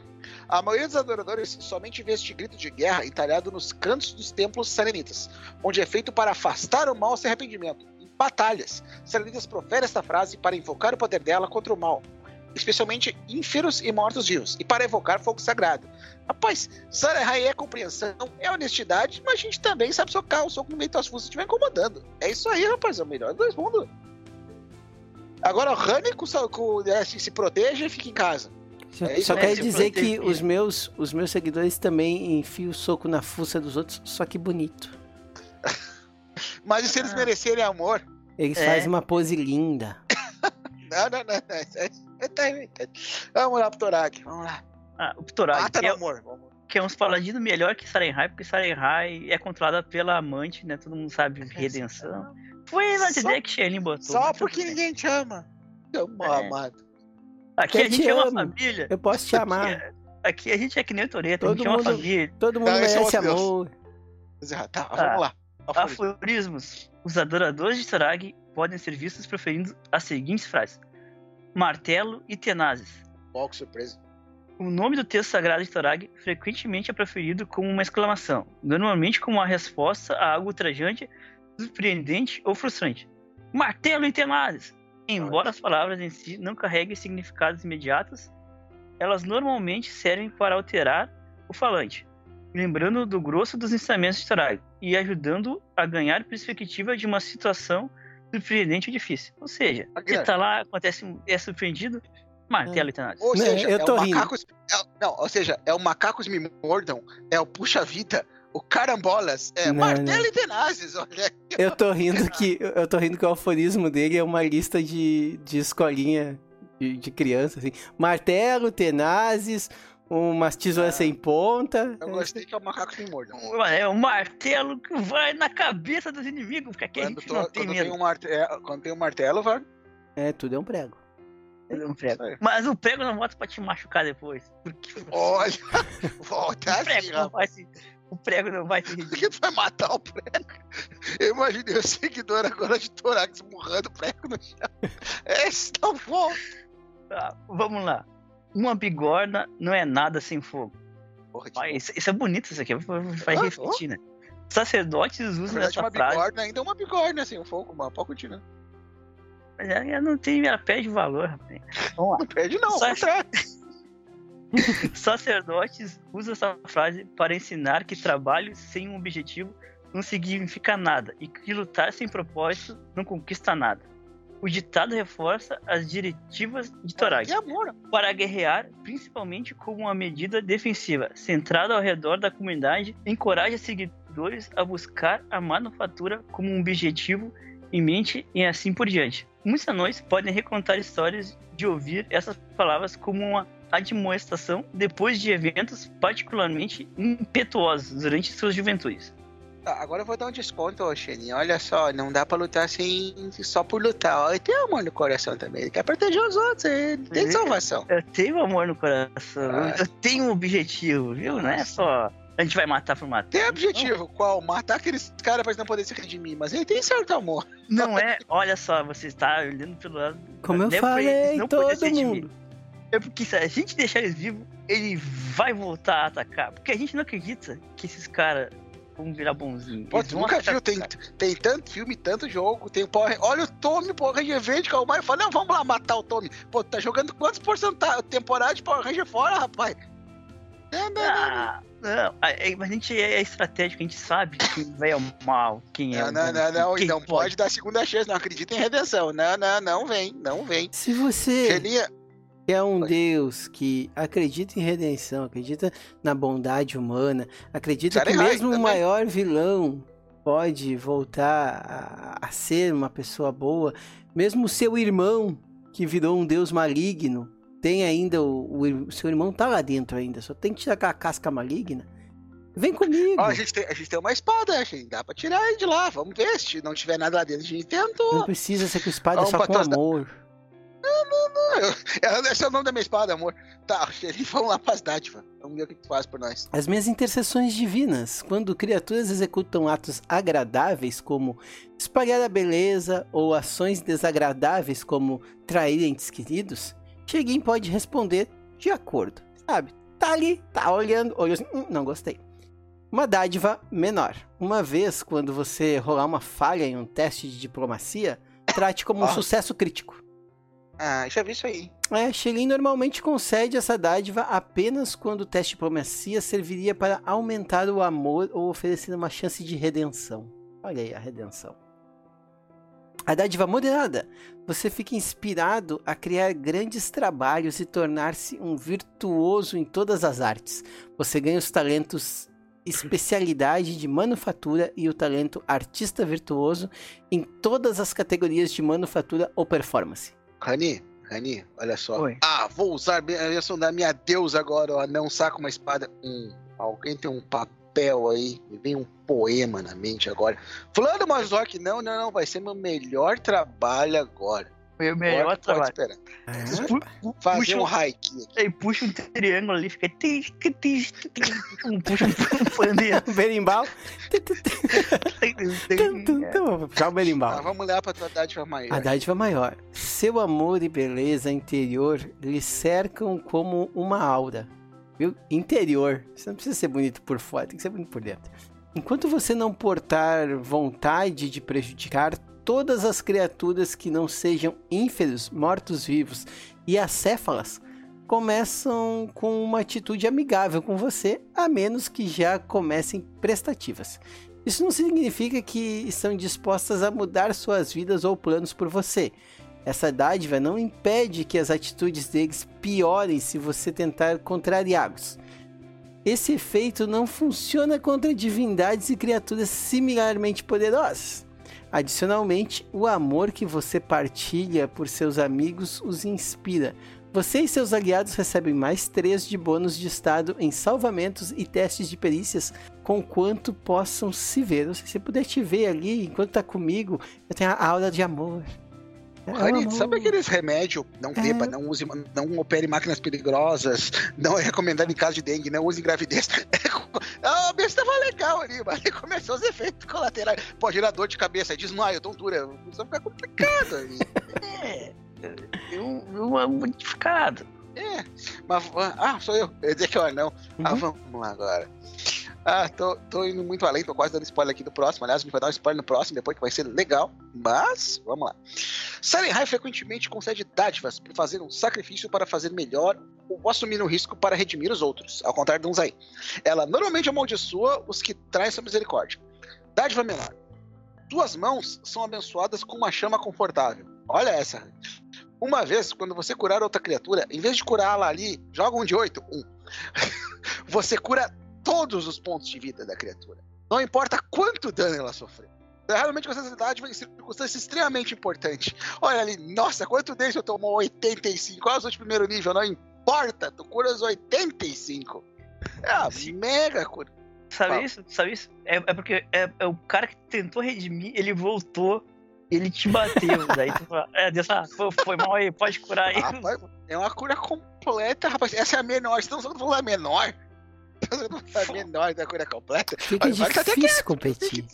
A maioria dos adoradores somente vê este grito de guerra entalhado nos cantos dos templos serenitas, onde é feito para afastar o mal sem arrependimento. Em batalhas, serenitas proferem esta frase para invocar o poder dela contra o mal, especialmente ínferos e mortos-vivos, e para evocar fogo sagrado. Rapaz, Sarahai é compreensão, é honestidade, mas a gente também sabe socar o soco no meio das fuças se estiver incomodando. É isso aí, rapaz, é o melhor dos dois mundos. Agora o Honey com, com, é, se, se proteja e fica em casa. Só, É só quer dizer que os meus, os meus seguidores também enfiam o soco na fuça dos outros, só que bonito. Mas e se eles Ah. merecerem amor? Eles É. fazem uma pose linda. Não, não, não. não. é- é- tá tá. Vamos lá pro Torak. Vamos lá. Ah, o Ptorak, Mata que, no é, amor. Vamos. que é uns paladinos melhor que Sarenhai, porque Sarenhai é controlada pela amante, né? Todo mundo sabe redenção. Foi na Só- ideia que Shelly botou. Só mas porque ninguém te ama. Amor, É. amado. Aqui a gente te é uma amo. família. Eu posso te amar. Aqui, é- aqui a gente é que nem o Toreto, a Todo gente é uma mundo- família. Todo mundo esse é merece amor. Tá, Ah. vamos lá. Aforismo. Aforismos. Os adoradores de Torag podem ser vistos proferindo as seguintes frases: Martelo e tenazes. Qual que surpresa. O nome do texto sagrado de Torag frequentemente é proferido como uma exclamação, normalmente como uma resposta a algo ultrajante, surpreendente ou frustrante. Martelo e tenazes! Embora as palavras em si não carreguem significados imediatos, elas normalmente servem para alterar o falante, lembrando do grosso dos ensinamentos de Torag e ajudando a ganhar perspectiva de uma situação surpreendente ou difícil. Ou seja, você Guilherme. tá lá, acontece, um- é surpreendido, martelo e tenaz. Ou Né, seja, eu é tô o rindo. macacos. é- não, ou seja, é o macacos me mordam, é o puxa-vida, o carambolas, é Não, martelo não. e tenazes, olha. Eu tô rindo que eu tô rindo que o aforismo dele é uma lista de, de escolinha de, de criança, assim. Martelo, tenazes, umas tesouras Ah. sem ponta. Eu gostei que é o macacos me mordam. É um martelo que vai na cabeça dos inimigos, porque aqui a Quando, gente tô- não tem quando medo. tem um martelo, quando tem um martelo, vai. É, tudo é um prego. Prega. Isso aí. Mas o prego não volta pra te machucar depois. Porque Olha, volta o assim, prego não rapaz. vai se. O prego não vai se Por que tu vai matar o prego? Eu imaginei o seguidor agora de Torax murrando o prego no chão. Esse não volta. Tá, vamos lá. Uma bigorna não é nada sem fogo. Porra, isso, isso é bonito, isso aqui vai, Ah, refletir, né? Sacerdotes usam verdade, essa uma frase. bigorna ainda é uma bigorna, assim, um fogo, uma pode continuar. Mas ela não tem, ela perde valor, rapaz. Vamos lá. Não perde, não, contrário. Sacerdotes usam essa frase para ensinar que trabalho sem um objetivo não significa nada e que lutar sem propósito não conquista nada. O ditado reforça as diretivas de Torag para guerrear, principalmente como uma medida defensiva, centrada ao redor da comunidade, encoraja seguidores a buscar a manufatura como um objetivo em mente e assim por diante. Muitos anões podem recontar histórias de ouvir essas palavras como uma admoestação depois de eventos particularmente impetuosos durante suas juventudes. Tá, agora eu vou dar um desconto, ô Xeninho. Olha só, não dá pra lutar sem, só por lutar. Ó, Ele tem amor no coração também. Ele quer proteger os outros. Ele tem É. salvação. Eu tenho amor no coração, Ah. eu tenho um objetivo, viu? Não é só a gente vai matar por matar. Tem objetivo, qual? Matar aqueles caras pra eles não poderem se redimir. Mas ele tem certo amor. Não é, olha só, você está olhando pelo lado. Como eu não falei, não poder todo mundo. É porque se a gente deixar eles vivos, ele vai voltar a atacar. Porque a gente não acredita que esses caras vão virar bonzinhos. Pô, tu nunca viu? Tem, tem tanto filme, tanto jogo. Tem o Power Olha o Tommy, Power Ranger Verde, que é o mais. Fala, não, vamos lá matar o Tommy. Pô, tu tá jogando quantos porcentagens temporada de Power Ranger fora, rapaz? Não, não. Ah, não, é- mas a gente é estratégico, a gente sabe quem vai ao mal, quem é Não, o não, bom, não, não, e não pode dar segunda chance, não acredita em redenção. Não, não, não vem, não vem. Se você Gelinha, é um. Deus que acredita em redenção, acredita na bondade humana, acredita que mesmo o também. maior vilão pode voltar a, a ser uma pessoa boa, mesmo o seu irmão que virou um Deus maligno, tem ainda o, o seu irmão tá lá dentro ainda, só tem que tirar aquela casca maligna. Vem comigo. ó, a gente, tem, a gente tem uma espada, gente. Dá pra tirar ele de lá. Vamos ver. Se não tiver nada lá dentro, a gente tenta. Não precisa ser com espada, é Vamos só pra com trás da- amor. Esse é o nome da minha espada, amor. Tá, Xerife, vamos lá pras dádivas. Vamos ver o que tu faz por nós. As minhas intercessões divinas, quando criaturas executam atos agradáveis, como espalhar a beleza, ou ações desagradáveis, como trair entes queridos, Cheguin pode responder de acordo, sabe? Tá ali, tá olhando, olhou assim, "Hum, não gostei. Uma dádiva menor. Uma vez, quando você rolar uma falha em um teste de diplomacia, trate como um Ah. sucesso crítico. Ah, já vi isso aí. É, Shelin normalmente concede essa dádiva apenas quando o teste de diplomacia serviria para aumentar o amor ou oferecer uma chance de redenção. Olha aí a redenção. A dádiva moderada. Você fica inspirado a criar grandes trabalhos e tornar-se um virtuoso em todas as artes. Você ganha os talentos especialidade de manufatura e o talento artista virtuoso em todas as categorias de manufatura ou performance. Rani, Rani, olha só. Oi. Ah, vou usar a versão da minha deusa agora, ó. Não saca uma espada. Hum, alguém tem um papel aí. Me vem um poema na mente agora. Fulano Mazork, não, não, não. Vai ser meu melhor trabalho agora. Foi o melhor Pode- trabalho. Pode esperar. Ah, Pu- pu- Fazer puxa um aqui. Aí puxa um triângulo ali, fica. Puxa um pandeiro. berimbau. Tum. Vou puxar o berimbau. vamos lá pra tua dádiva maior. A dádiva maior. Seu amor e beleza interior lhe cercam como uma aura. Viu? Interior. Você não precisa ser bonito por fora, tem que ser bonito por dentro. Enquanto você não portar vontade de prejudicar todas as criaturas que não sejam ínferos, mortos-vivos e acéfalas, começam com uma atitude amigável com você, a menos que já comecem prestativas. Isso não significa que estão dispostas a mudar suas vidas ou planos por você. Essa dádiva não impede que as atitudes deles piorem se você tentar contrariá-los. Esse efeito não funciona contra divindades e criaturas similarmente poderosas. Adicionalmente, o amor que você partilha por seus amigos os inspira. Você e seus aliados recebem mais 3 de bônus de estado em salvamentos e testes de perícias com quanto possam se ver. Se você puder te ver ali enquanto tá comigo, eu tenho a aura de amor. É, Rani, amor. sabe aqueles remédios? Não beba, não use, não opere máquinas perigosas, não é recomendado em caso de dengue, não use em gravidez. A besta tava legal ali, mas começou os efeitos colaterais. Pô, gerar dor de cabeça, desmaio, tontura. Isso fica complicado ali. É, eu, eu modificado. É, mas. Ah, sou eu. Eu ia dizer que olha, não. Ah, Uhum. vamos lá agora. Ah, tô, tô indo muito além, tô quase dando spoiler aqui do próximo. Aliás, me vai dar um spoiler no próximo, depois que vai ser legal. Mas, vamos lá. Sarenhai frequentemente concede dádivas por fazer um sacrifício para fazer melhor ou assumir um risco para redimir os outros, ao contrário de uns aí. Ela normalmente amaldiçoa os que traem sua misericórdia. Dádiva menor. Suas mãos são abençoadas com uma chama confortável. Olha essa. Uma vez, quando você curar outra criatura, em vez de curá-la ali, joga um de oito, um. você cura todos os pontos de vida da criatura. Não importa quanto dano ela sofreu. É realmente com essa dádiva em circunstância extremamente importante. Olha ali, nossa, quanto deles eu tomou 85? Qual é o de primeiro nível? Não importa, tu cura os 85. É uma Sim. mega cura. Sabe Fala. isso? Sabe isso? É, é porque é, é o cara que tentou redimir, ele voltou, ele te bateu. daí tu fala, é, Deus, ah, foi, foi mal aí, pode curar aí. Rapaz, é uma cura completa, rapaz. Essa é a menor. Vocês não falando a menor? Vocês não falando a menor da cura completa? Fica Olha, vai tá até difícil competir.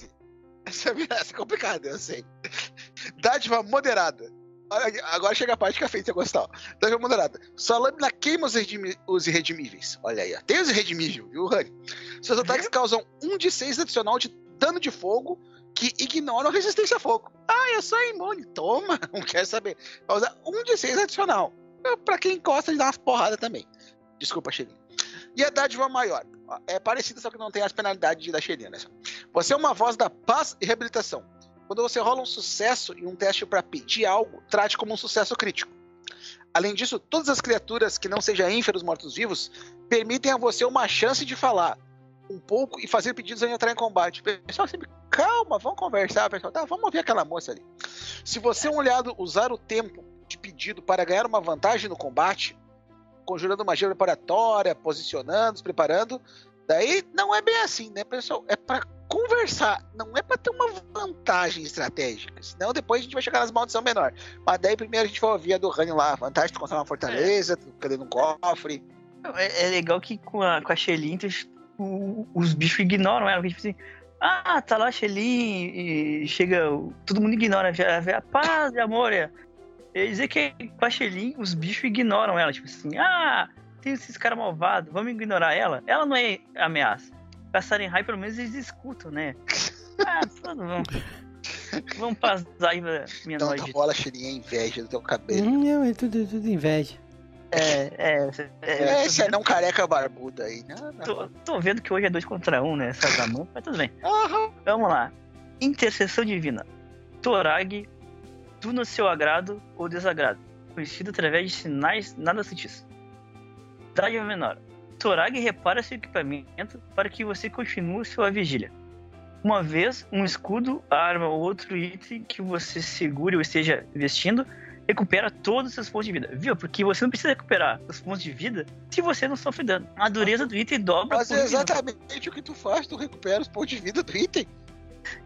Essa, essa é complicada, eu sei. Dádiva moderada. Olha, agora chega a parte que a feita gostar. Dádiva moderada. Sua lâmina queima os, os irredimíveis. Olha aí, ó. Tem os irredimíveis, viu, Rani? Seus ataques causam um de 6 adicional de dano de fogo que ignoram resistência a fogo. Ah, eu sou imune. Toma, não quer saber. Causa um de 6 adicional. Pra quem gosta de dar umas porradas também. Desculpa, Xelinho. E a dádiva maior. É parecida, só que não tem as penalidades da Xelinha, né? Você é uma voz da paz e reabilitação. Quando você rola um sucesso em um teste para pedir algo, trate como um sucesso crítico. Além disso, todas as criaturas que não sejam ínferos mortos-vivos permitem a você uma chance de falar um pouco e fazer pedidos antes de entrar em combate. Pessoal, sempre calma, vamos conversar, pessoal. Tá, vamos ouvir aquela moça ali. Se você, um olhado, usar o tempo de pedido para ganhar uma vantagem no combate, conjurando magia preparatória, posicionando, se preparando, daí não é bem assim, né, pessoal? É para conversar, não é para ter uma vantagem estratégica. Senão depois a gente vai chegar nas maldições menor. Mas daí primeiro a gente vai ouvir a do Rani lá, vantagem de construir uma fortaleza, cadê um cofre. É, é legal que com a, com a Shelin, os bichos ignoram ela. porque, Tipo assim, ah, tá lá a Shelin e chega. Todo mundo ignora, vê, vê a paz e amor. É. É dizer que com a Shelin, os bichos ignoram ela. Tipo assim, ah, tem esses caras malvados, vamos ignorar ela. Ela não é ameaça. A Sarenhai, pelo menos eles escutam, né? Ah, tudo bom. Vamos passar aí minha Então noite. tá bola cheirinha inveja do teu cabelo. Hum, Não, é tudo, tudo inveja. É, é, é, É, é não careca barbudo aí. Não, não. Tô, tô vendo que hoje é dois contra um, né? Sazamon, mas tudo bem. Aham. Vamos lá. Intercessão divina. Torag, no seu agrado ou desagrado, conhecido através de sinais nada sutis. Dádiva menor. Torag repara seu equipamento para que você continue sua vigília. Uma vez, um escudo, arma ou outro item que você segure ou esteja vestindo recupera todos os seus pontos de vida. Viu? Porque você não precisa recuperar os pontos de vida se você não sofre dano. A dureza do item dobra Mas é exatamente o que tu faz, tu recupera os pontos de vida do item.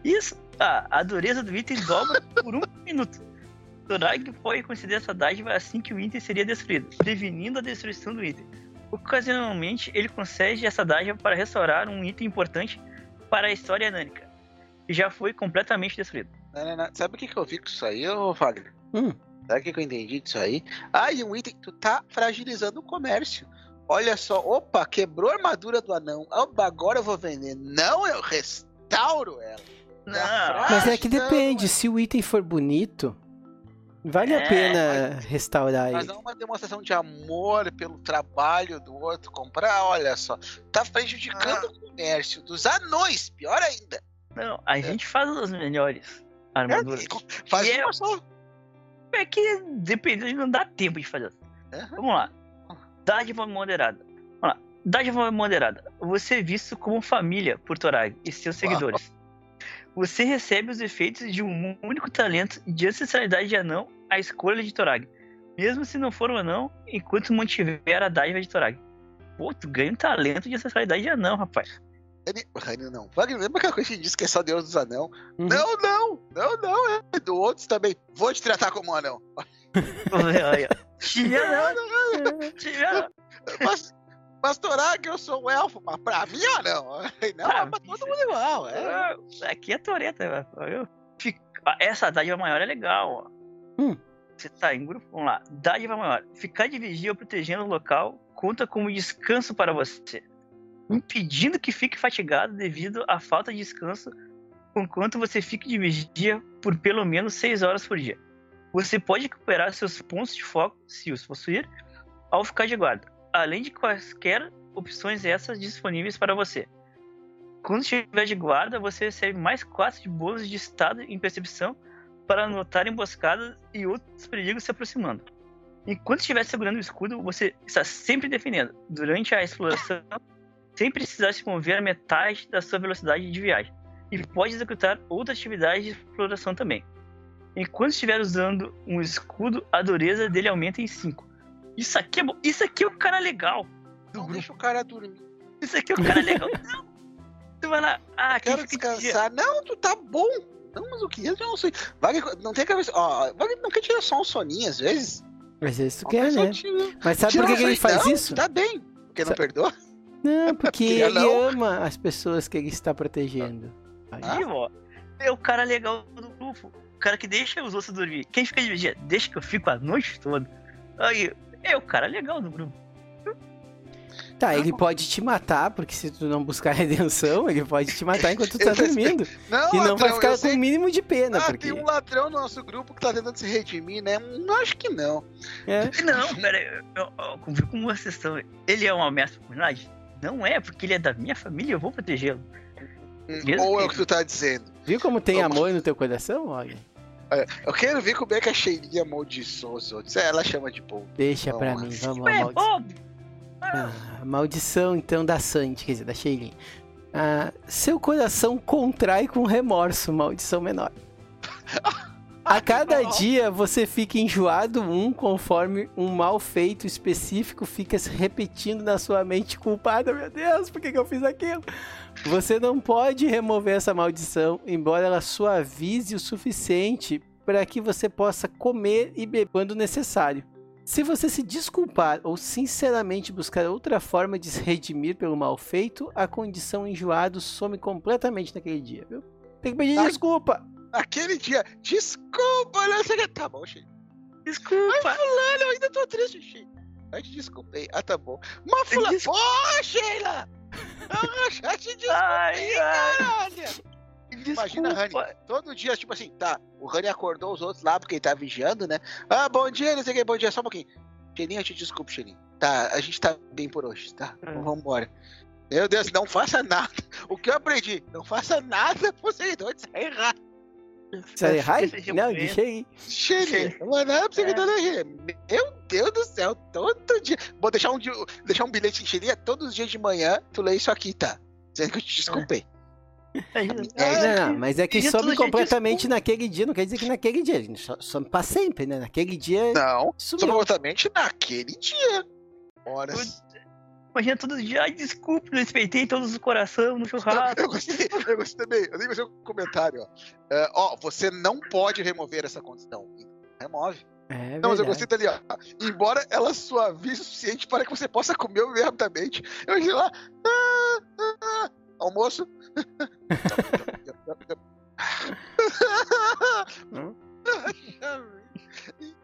Isso, ah, a dureza do item dobra por um minuto. Dorag pode conceder essa dádiva assim que o item seria destruído, prevenindo a destruição do item. Ocasionalmente, ele concede essa dádiva para restaurar um item importante para a história anânica, que já foi completamente destruído. Não, não, não. Sabe o que, que eu vi com isso aí, ô Wagner? Hum. Sabe o que, que eu entendi disso aí? Ah, e um item, tu tá fragilizando o comércio. Olha só, opa, quebrou a armadura do anão. Opa, agora eu vou vender. Não, eu restauro ela. Não, Mas é que depende, se o item for bonito, vale a É, pena restaurar Mas ele. não é uma demonstração de amor pelo trabalho do outro comprar, olha só. Tá prejudicando Ah. o comércio dos anões, pior ainda. Não, a gente faz as melhores armaduras. É, faz E é- uma só. É que dependendo, não dá tempo de fazer. Aham. Vamos lá. Dádiva moderada. Vamos lá. Dádiva moderada. Você é visto como família por Torag e seus seguidores. Você recebe os efeitos de um único talento de ancestralidade de anão à escolha de Torag. Mesmo se não for um anão, enquanto mantiver a dádiva de Torag. Pô, tu ganha um talento de ancestralidade de anão, rapaz. Ele... Rani, não. Wagner, lembra aquela coisa que diz que é só Deus dos Anão? Uhum. Não, não, não, não. É do outros também. Vou te tratar como um anão. Olha, olha. Tinha não. Tinha não. Mas, mas Torag, eu sou um elfo, mas pra mim é anão. Não, Pra é pra todo mundo igual. É. Ah, Aqui é Toreta, viu? Fica- ah, Essa dádiva maior é legal, ó. Hum. Você tá em grupo? Vamos lá. Dádiva maior. Ficar de vigia ou protegendo o local conta como descanso para você. Impedindo que fique fatigado devido à falta de descanso, enquanto você fique de vigia por pelo menos 6 horas por dia. Você pode recuperar seus pontos de foco, se os possuir, ao ficar de guarda, além de quaisquer opções essas disponíveis para você. Quando estiver de guarda, você recebe mais 4 de bônus de estado em percepção para notar emboscadas e outros perigos se aproximando. Enquanto estiver segurando o escudo, você está sempre defendendo. Durante a exploração, sem precisar se mover a metade da sua velocidade de viagem. E pode executar outras atividades de exploração também. Enquanto estiver usando um escudo, a dureza dele aumenta em 5. Isso aqui é bom. Isso aqui é o cara legal do Não grupo. deixa o cara dormir. Isso aqui é o cara legal. Não. Tu vai lá. Ah, Quero fica de dia? descansar. Não, tu tá bom. Não, mas o que? Eu não sei. Wagner, não tem cabeça. Ó, Wagner não quer tirar só um soninho às vezes. Mas é isso que pessoa né? tira- Mas sabe por que, que ele faz Não, isso? Tá bem. Porque não Sa- perdoa? Não, porque Queria ele não. ama as pessoas que ele está protegendo. Aí, Ah. Aí, ó. É o cara legal do grupo. O cara que deixa os outros dormir. Quem fica de vigia? Deixa que eu fico a noite toda. Aí, é o cara legal do grupo. Tá, ele pode te matar, porque se tu não buscar redenção, ele pode te matar enquanto tu tá dormindo. Não, E não vai ladrão, ficar eu com o mínimo de pena, Ah, porque. tem um ladrão no nosso grupo que tá tentando se redimir, né? Não acho que não. É. Não, pera aí. Eu, eu, eu convivo com uma questão. Ele é uma ameaça pra comunidade? Não é, porque ele é da minha família eu vou protegê-lo. Mesmo Ou é o que tu tá dizendo. Viu como tem amor no teu coração? Olha. Eu quero ver como é que a Cheirinha amaldiçoou os outros. É, Ela chama de bom. Deixa pra Vamos lá. mim, vamos lá, maldição. Bob! Ah, maldição, então, da Sandy, quer dizer, da Shailene. Ah, seu coração contrai com remorso, maldição menor. A cada dia você fica enjoado um conforme um mal feito específico fica se repetindo na sua mente culpada. Meu Deus, por que, que eu fiz aquilo? Você não pode remover essa maldição, embora ela suavize o suficiente para que você possa comer e beber quando necessário. Se você se desculpar ou sinceramente buscar outra forma de se redimir pelo mal feito, a condição enjoado some completamente naquele dia, viu? Tem que pedir Tá. desculpa. Aquele dia, desculpa, não sei o que. Tá bom, Sheila. Desculpa! Fulano, eu ainda tô triste, Sheila. Eu te desculpei. Ah, tá bom. Mas fulano, Desculpa. pô, Sheila! Ah, te desculpei, Ai, ai, caralho! Imagina, Rani, desculpa. todo dia, tipo assim, tá, o Rani acordou os outros lá porque ele tá vigiando, né? Ah, bom dia, não sei o que, bom dia, só um pouquinho. Xelinho, eu te desculpo, Xelinho. Tá, a gente tá bem por hoje, tá? Então vamos embora. Meu Deus, não faça nada. O que eu aprendi? Não faça nada pro seguidor de sair errado. Sai errado? Seja Não, aí. Xelinho, não é da Xelinho. Meu Deus do céu, todo dia. Vou deixar um, deixar um bilhete em Xelinho, todos os dias de manhã, tu lê isso aqui, tá? Dizendo que eu te desculpei. Ai, Não, não, mas é que some completamente naquele dia, não quer dizer que naquele dia, some pra sempre, né? Naquele dia Não, sumiu. absolutamente naquele dia. Ora, Imagina todo dia, ai, desculpa, não respeitei todos os coração no churrasco. Eu gostei, eu gostei também. Eu nem gostei do comentário, ó. É, ó, você não pode remover essa condição. Remove. É não, mas eu gostei dali, ó. Embora ela suavize o suficiente para que você possa comer rapidamente. Eu disse lá. "Ah, ah, ah, almoço. Hum?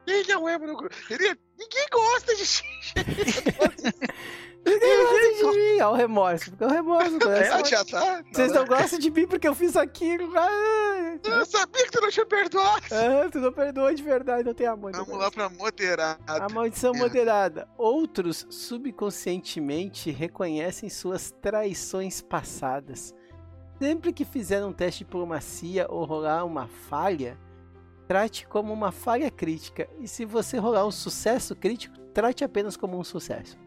Ninguém é, meu grupo. Queria- Ninguém gosta de Ninguém gosta de mim, ó o remorso, porque é o remorso. Ah, já tá. Vocês não gostam de mim porque eu fiz aquilo. Ah, Eu sabia que tu não tinha perdoado. ah, tu não perdoa de verdade, não tem amor. no Vamos lá pra moderada. A maldição É. moderada. Outros subconscientemente reconhecem suas traições passadas. Sempre que fizer um teste de diplomacia ou rolar uma falha, trate como uma falha crítica. E se você rolar um sucesso crítico, trate apenas como um sucesso.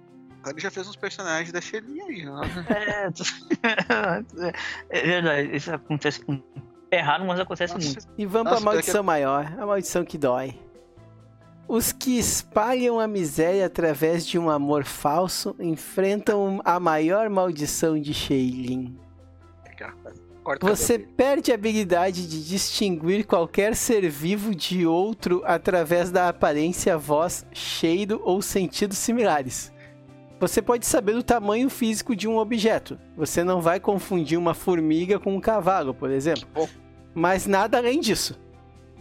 Ele já fez uns personagens da Xelinha aí, ó. É, é verdade, isso acontece com. É raro, mas acontece Nossa, muito. E vamos Nossa, pra maldição maior, a maldição que dói. Os que espalham a miséria através de um amor falso enfrentam a maior maldição de Sheilin. Corta Você perde a habilidade de distinguir qualquer ser vivo de outro através da aparência, voz, cheiro ou sentidos similares. Você pode saber o tamanho físico de um objeto. Você não vai confundir uma formiga com um cavalo, por exemplo. Mas nada além disso.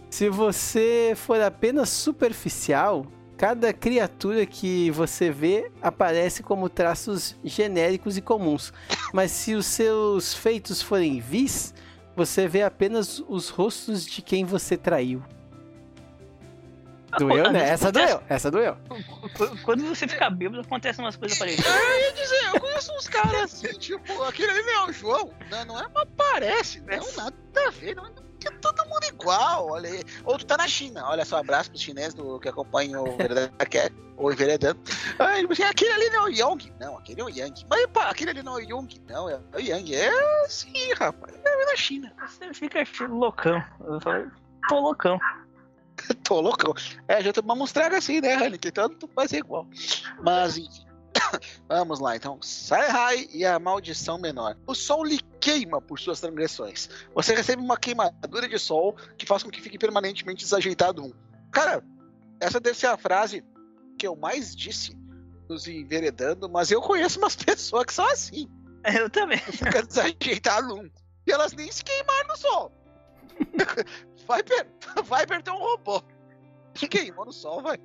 Se você for apenas superficial, cada criatura que você vê aparece como traços genéricos e comuns. Mas se os seus feitos forem vis, você vê apenas os rostos de quem você traiu. Doeu, né? Essa acontece- doeu, essa doeu. Qu- Quando você fica bêbado, acontecem umas coisas parecidas. Eu ia dizer, eu conheço uns caras assim, tipo, aquele ali não é o João, não, não é, mas parece, não, nada a ver, não é todo mundo igual, olha aí. Ou tu tá na China, olha só, abraço pros chineses do, que acompanham o Vereador Cat, ou Enveredando. Aí, assim, aquele ali não é o Yang, não, aquele é o Yang. Mas pá, aquele ali não é o Yung, não, é o Yang. É sim, rapaz, é na China. Você fica loucão. Eu falo, tô loucão. Tô loucão. É, já tomamos tragos assim, né, Hank? Então tu ser igual. Mas, enfim. Vamos lá, então. Sai e a maldição menor. O sol lhe queima por suas transgressões. Você recebe uma queimadura de sol que faz com que fique permanentemente desajeitado um. Cara, essa deve ser a frase que eu mais disse nos enveredando, mas eu conheço umas pessoas que são assim. Eu também. Fica desajeitado um. E elas nem se queimaram no sol. Viper, Viper tem um robô. Que queimou no sol, vai.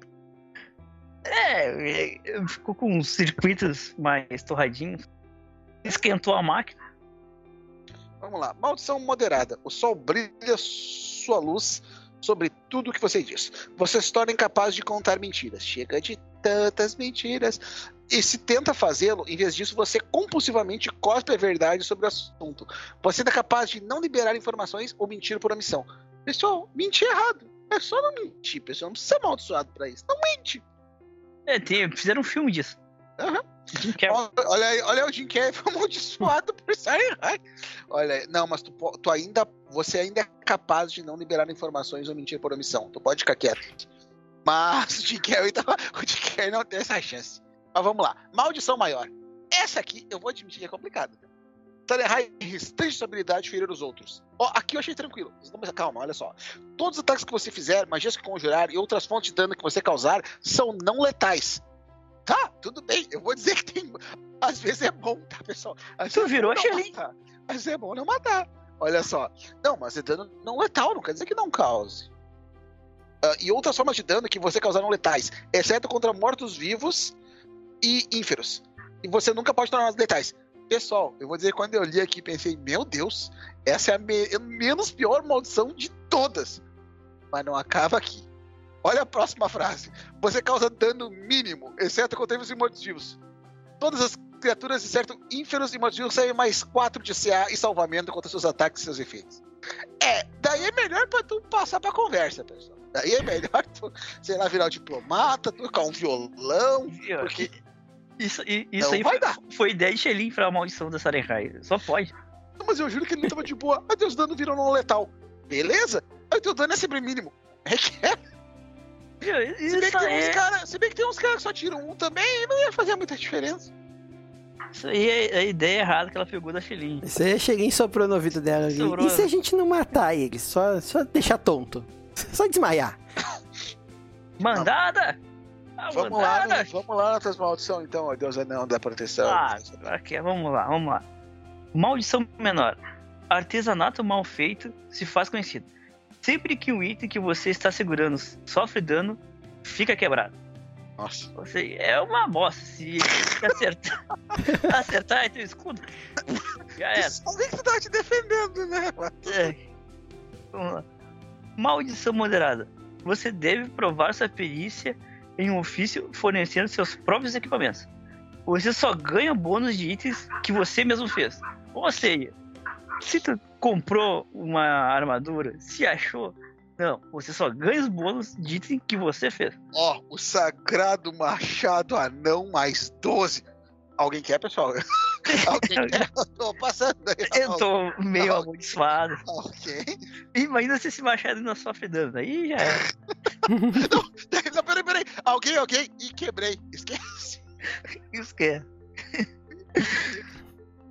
É, é, ficou com uns circuitos mais torradinhos. Esquentou a máquina. Vamos lá. Maldição moderada. O sol brilha sua luz sobre tudo o que você diz. Você se torna incapaz de contar mentiras. Chega de tantas mentiras. E se tenta fazê-lo, em vez disso, você compulsivamente cospe a verdade sobre o assunto. Você é capaz de não liberar informações ou mentir por omissão. Pessoal, mentir é errado. É só não mentir, pessoal. Não precisa ser amaldiçoado pra isso. Não mente. É, tem, fizeram um filme disso. Aham. Carrey. Olha, olha aí, olha o Jim Carrey foi amaldiçoado por Fahrenheit. Olha, aí, não, mas tu, tu ainda, você ainda é capaz de não liberar informações ou mentir por omissão. Tu pode ficar quieto. Mas o Jim Carrey, tá- o Jim Carrey não tem essa chance. Mas vamos lá. Maldição maior. Essa aqui, eu vou admitir que é complicada. Fahrenheit restringe sua habilidade de ferir os outros. Ó, aqui eu achei tranquilo. Mas calma, olha só. Todos os ataques que você fizer, magias que conjurar e outras fontes de dano que você causar são não letais. Tá, tudo bem. Eu vou dizer que tem. Às vezes é bom, tá, pessoal? Às Tu é virou Xelin. Às vezes é bom não matar. Olha só. Não, mas é dano não letal, não quer dizer que não cause. Ah, e outras formas de dano que você causar não letais, exceto contra mortos-vivos e ínferos. E você nunca pode torná-los letais. Pessoal, eu vou dizer que quando eu li aqui, pensei, meu Deus, essa é a me- menos pior maldição de todas. Mas não acaba aqui. Olha a próxima frase. Você causa dano mínimo, exceto contra vivos e mortos-vivos. Todas as criaturas, exceto ínferos e mortos-vivos, recebem mais 4 de CA e salvamento contra seus ataques e seus efeitos. É, daí é melhor pra tu passar pra conversa, pessoal. Daí é melhor tu, sei lá, virar um diplomata, tocar um violão, porque Isso, isso Não aí vai foi, dar. foi ideia de Shelin pra maldição da Sarenhai. Só pode. Não, mas eu juro que ele tava de boa. Aí teus danos viram não letal. Beleza? Aí teu dano é sempre mínimo. É que é. Se bem que tem uns aí, caras. Se bem que tem uns caras que só tiram um também, não ia fazer muita diferença. isso aí é a ideia errada que ela pegou da Shelin. Isso aí cheguei e soprou no ouvido dela. Sobrou, E se a gente não matar ele? Só, só deixar tonto? Só desmaiar. Mandada! A Vamos lá, vamos lá nas maldição então, Deus anão da proteção. Ah, aqui, vamos lá, vamos lá. Maldição menor. Artesanato mal feito se faz conhecido. Sempre que um item que você está segurando sofre dano, fica quebrado. Nossa. Você é uma bosta. Se acertar, acertar é teu escudo. Já era. Alguém que tá te defendendo, né? É. Vamos lá. Maldição moderada. Você deve provar sua perícia em um ofício fornecendo seus próprios equipamentos. Você só ganha bônus de itens que você mesmo fez. Ou seja, se tu comprou uma armadura, se achou, não, você só ganha os bônus de item que você fez. Ó, o sagrado machado anão mais 12. Alguém quer, pessoal? Alguém quer? Eu tô passando aí. Eu tô meio Não. amaldiçoado. Ok. Imagina se esse machado não sofre dano. Aí já é. Não, peraí, peraí. Alguém, alguém. E quebrei. Esquece. É.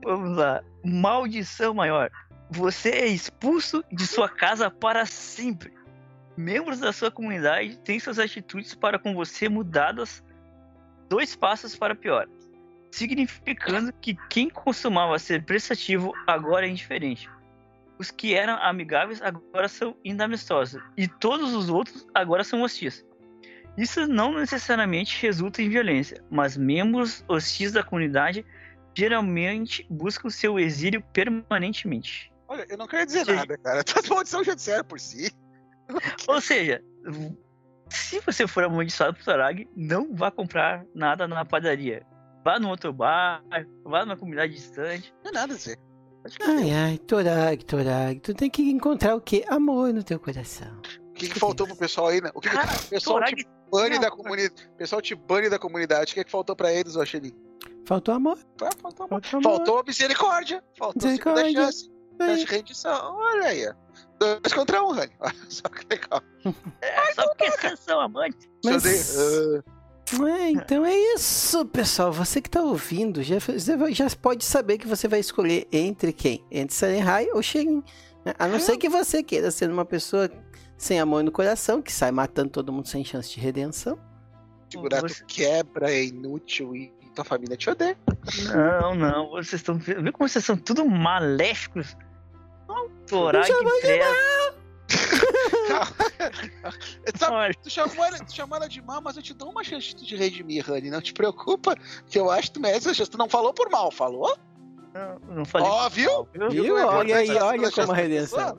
Vamos lá. Maldição maior. Você é expulso de sua casa para sempre. Membros da sua comunidade têm suas atitudes para com você mudadas dois passos para pior. Significando que quem costumava ser prestativo agora é indiferente. Os que eram amigáveis agora são inamistosos. E todos os outros agora são hostis. Isso não necessariamente resulta em violência, mas membros hostis da comunidade geralmente buscam seu exílio permanentemente. Olha, eu não quero dizer Sim. nada, cara. As maldições já disseram por si. Ou seja, se você for amaldiçoado por Tarag, não vá comprar nada na padaria. Vá no outro bar, vá numa comunidade distante. Não é nada. Pode Ai, ai, Torag, Torag, tu tem que encontrar o quê? Amor no teu coração. O que, que faltou pro pessoal aí, né? O que, que Cara, o pessoal Torag te bane não, da comunidade? O pessoal te bane da comunidade. O que, que faltou pra eles, Oxeli? Faltou amor? Faltou, Faltou amor. faltou misericórdia. Faltou segunda Misericórdia. chance. Chance de rendição. Olha aí. Dois contra um, Rani. Olha só que legal. É, só porque vocês são amantes. Mas- eu ver. É, então é isso, pessoal. Você que tá ouvindo já, já pode saber que você vai escolher entre quem? Entre Sarenhai ou Sherin. né? A não ser que você queira ser uma pessoa sem amor no coração, que sai matando todo mundo sem chance de redenção. Ah, Segurar tu Você- quebra, é inútil e tua família te odeia. Não, não. Vocês estão. Vê como vocês são tudo maléficos. Não, Torag Sabe, tu, chamou ela, tu chamou ela de má, mas eu te dou uma chance de redimir, Rani. Não te preocupa, que eu acho que tu merece essa chance. Tu não falou por mal, falou? Não, não falei. Ó, viu? viu? Viu? como é Olha aí, olha chance como a redenção.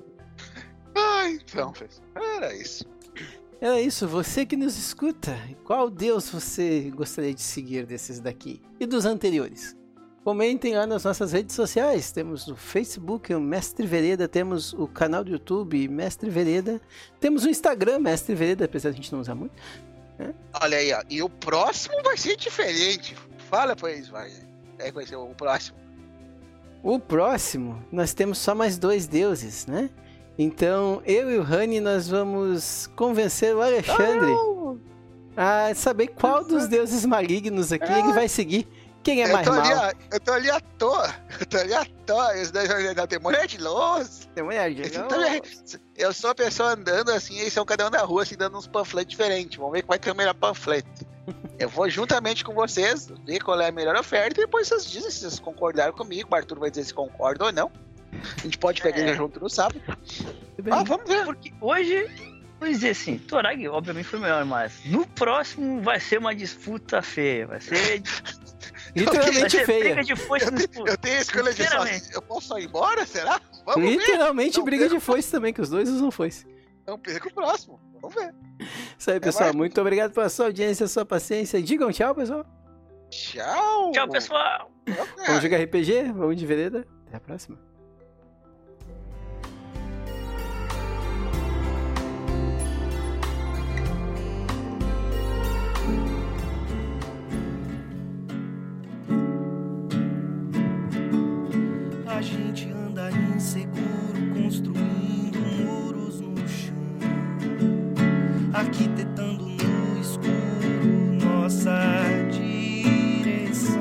Ah, então. Era isso. É isso, você que nos escuta, qual Deus você gostaria de seguir desses daqui e dos anteriores? Comentem lá nas nossas redes sociais, temos o Facebook, o Mestre Vereda, temos o canal do YouTube, Mestre Vereda, temos o Instagram, Mestre Vereda, apesar de a gente não usar muito. Olha aí, ó. E o próximo vai ser diferente. Fala pra eles, vai. É que vai ser o próximo. O próximo, nós temos só mais dois deuses, né? Então, eu e o Rani, nós vamos convencer o Alexandre a saber qual dos deuses malignos aqui ele vai seguir. Quem é eu, mais tô ali, mal? ó, eu tô ali à toa. Eu tô ali à toa. Isso daí não tem mulher de luz. Tem mulher de também- Eu sou a pessoa andando assim, eles são cada um na rua, assim, dando uns panfletos diferentes. Vamos ver qual vai ter o melhor panfleto. Eu vou juntamente com vocês, ver qual é a melhor oferta, e depois vocês dizem se vocês concordaram comigo. O Arthur vai dizer se concorda ou não. A gente pode pegar É. ele junto no sábado. Ah, vamos ver. Porque hoje, vamos dizer assim, Torag obviamente foi melhor, mas no próximo vai ser uma disputa feia. Vai ser, Literalmente ser feia. briga de foice no escuro. Eu tenho a escolha de só. Sinceramente. Eu posso só ir embora? Será? Vamos ver. Literalmente Não briga de foice também, que os dois usam foice. Então perca o próximo. Vamos ver. Isso aí, pessoal. mais. Muito obrigado pela sua audiência, sua paciência. Digam tchau, pessoal. Tchau. Tchau, pessoal. Vamos jogar RPG, vamos de vereda. Até a próxima. Construindo muros no chão, arquitetando no escuro nossa direção.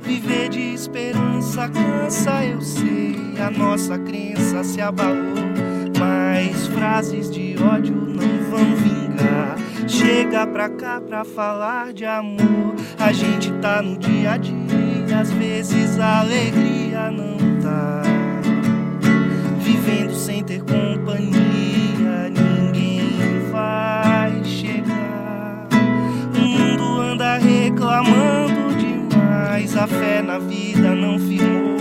Viver de esperança cansa, eu sei, a nossa crença se abalou, mas frases de ódio não vão vingar. Chega pra cá pra falar de amor, a gente tá no dia a dia, às vezes a alegria não ter companhia, ninguém vai chegar. O mundo anda reclamando demais, a fé na vida não firmou.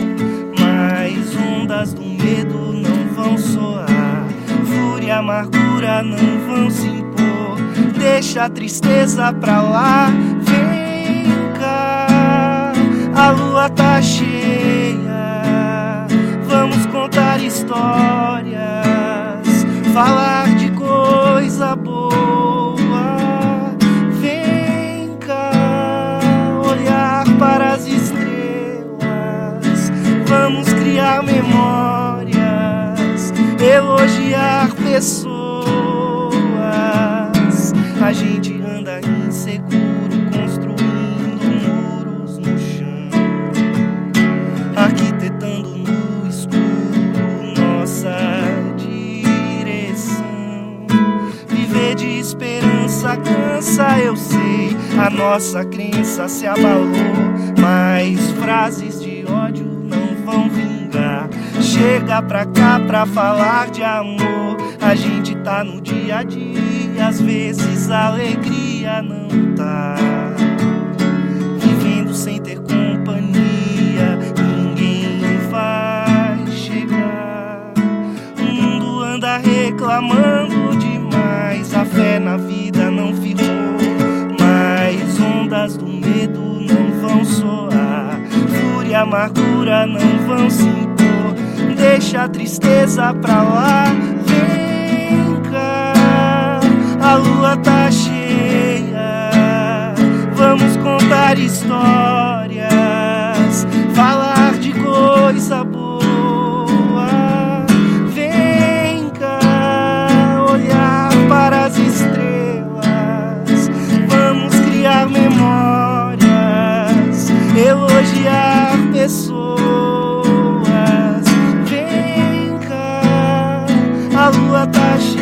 Mas ondas do medo não vão soar, fúria e amargura não vão se impor. Deixa a tristeza pra lá, vem cá, a lua tá cheia. Contar histórias, falar de coisa boa. Cansa, eu sei. A nossa crença se abalou, mas frases de ódio não vão vingar. Chega pra cá pra falar de amor. A gente tá no dia a dia, às vezes a alegria não tá. Vivendo sem ter companhia, ninguém vai chegar. O mundo anda reclamando demais, a fé na vida não ficou. Mas ondas do medo não vão soar, fúria e amargura não vão se impor. Deixa a tristeza pra lá, vem cá, a lua tá cheia. Vamos contar histórias, falar notas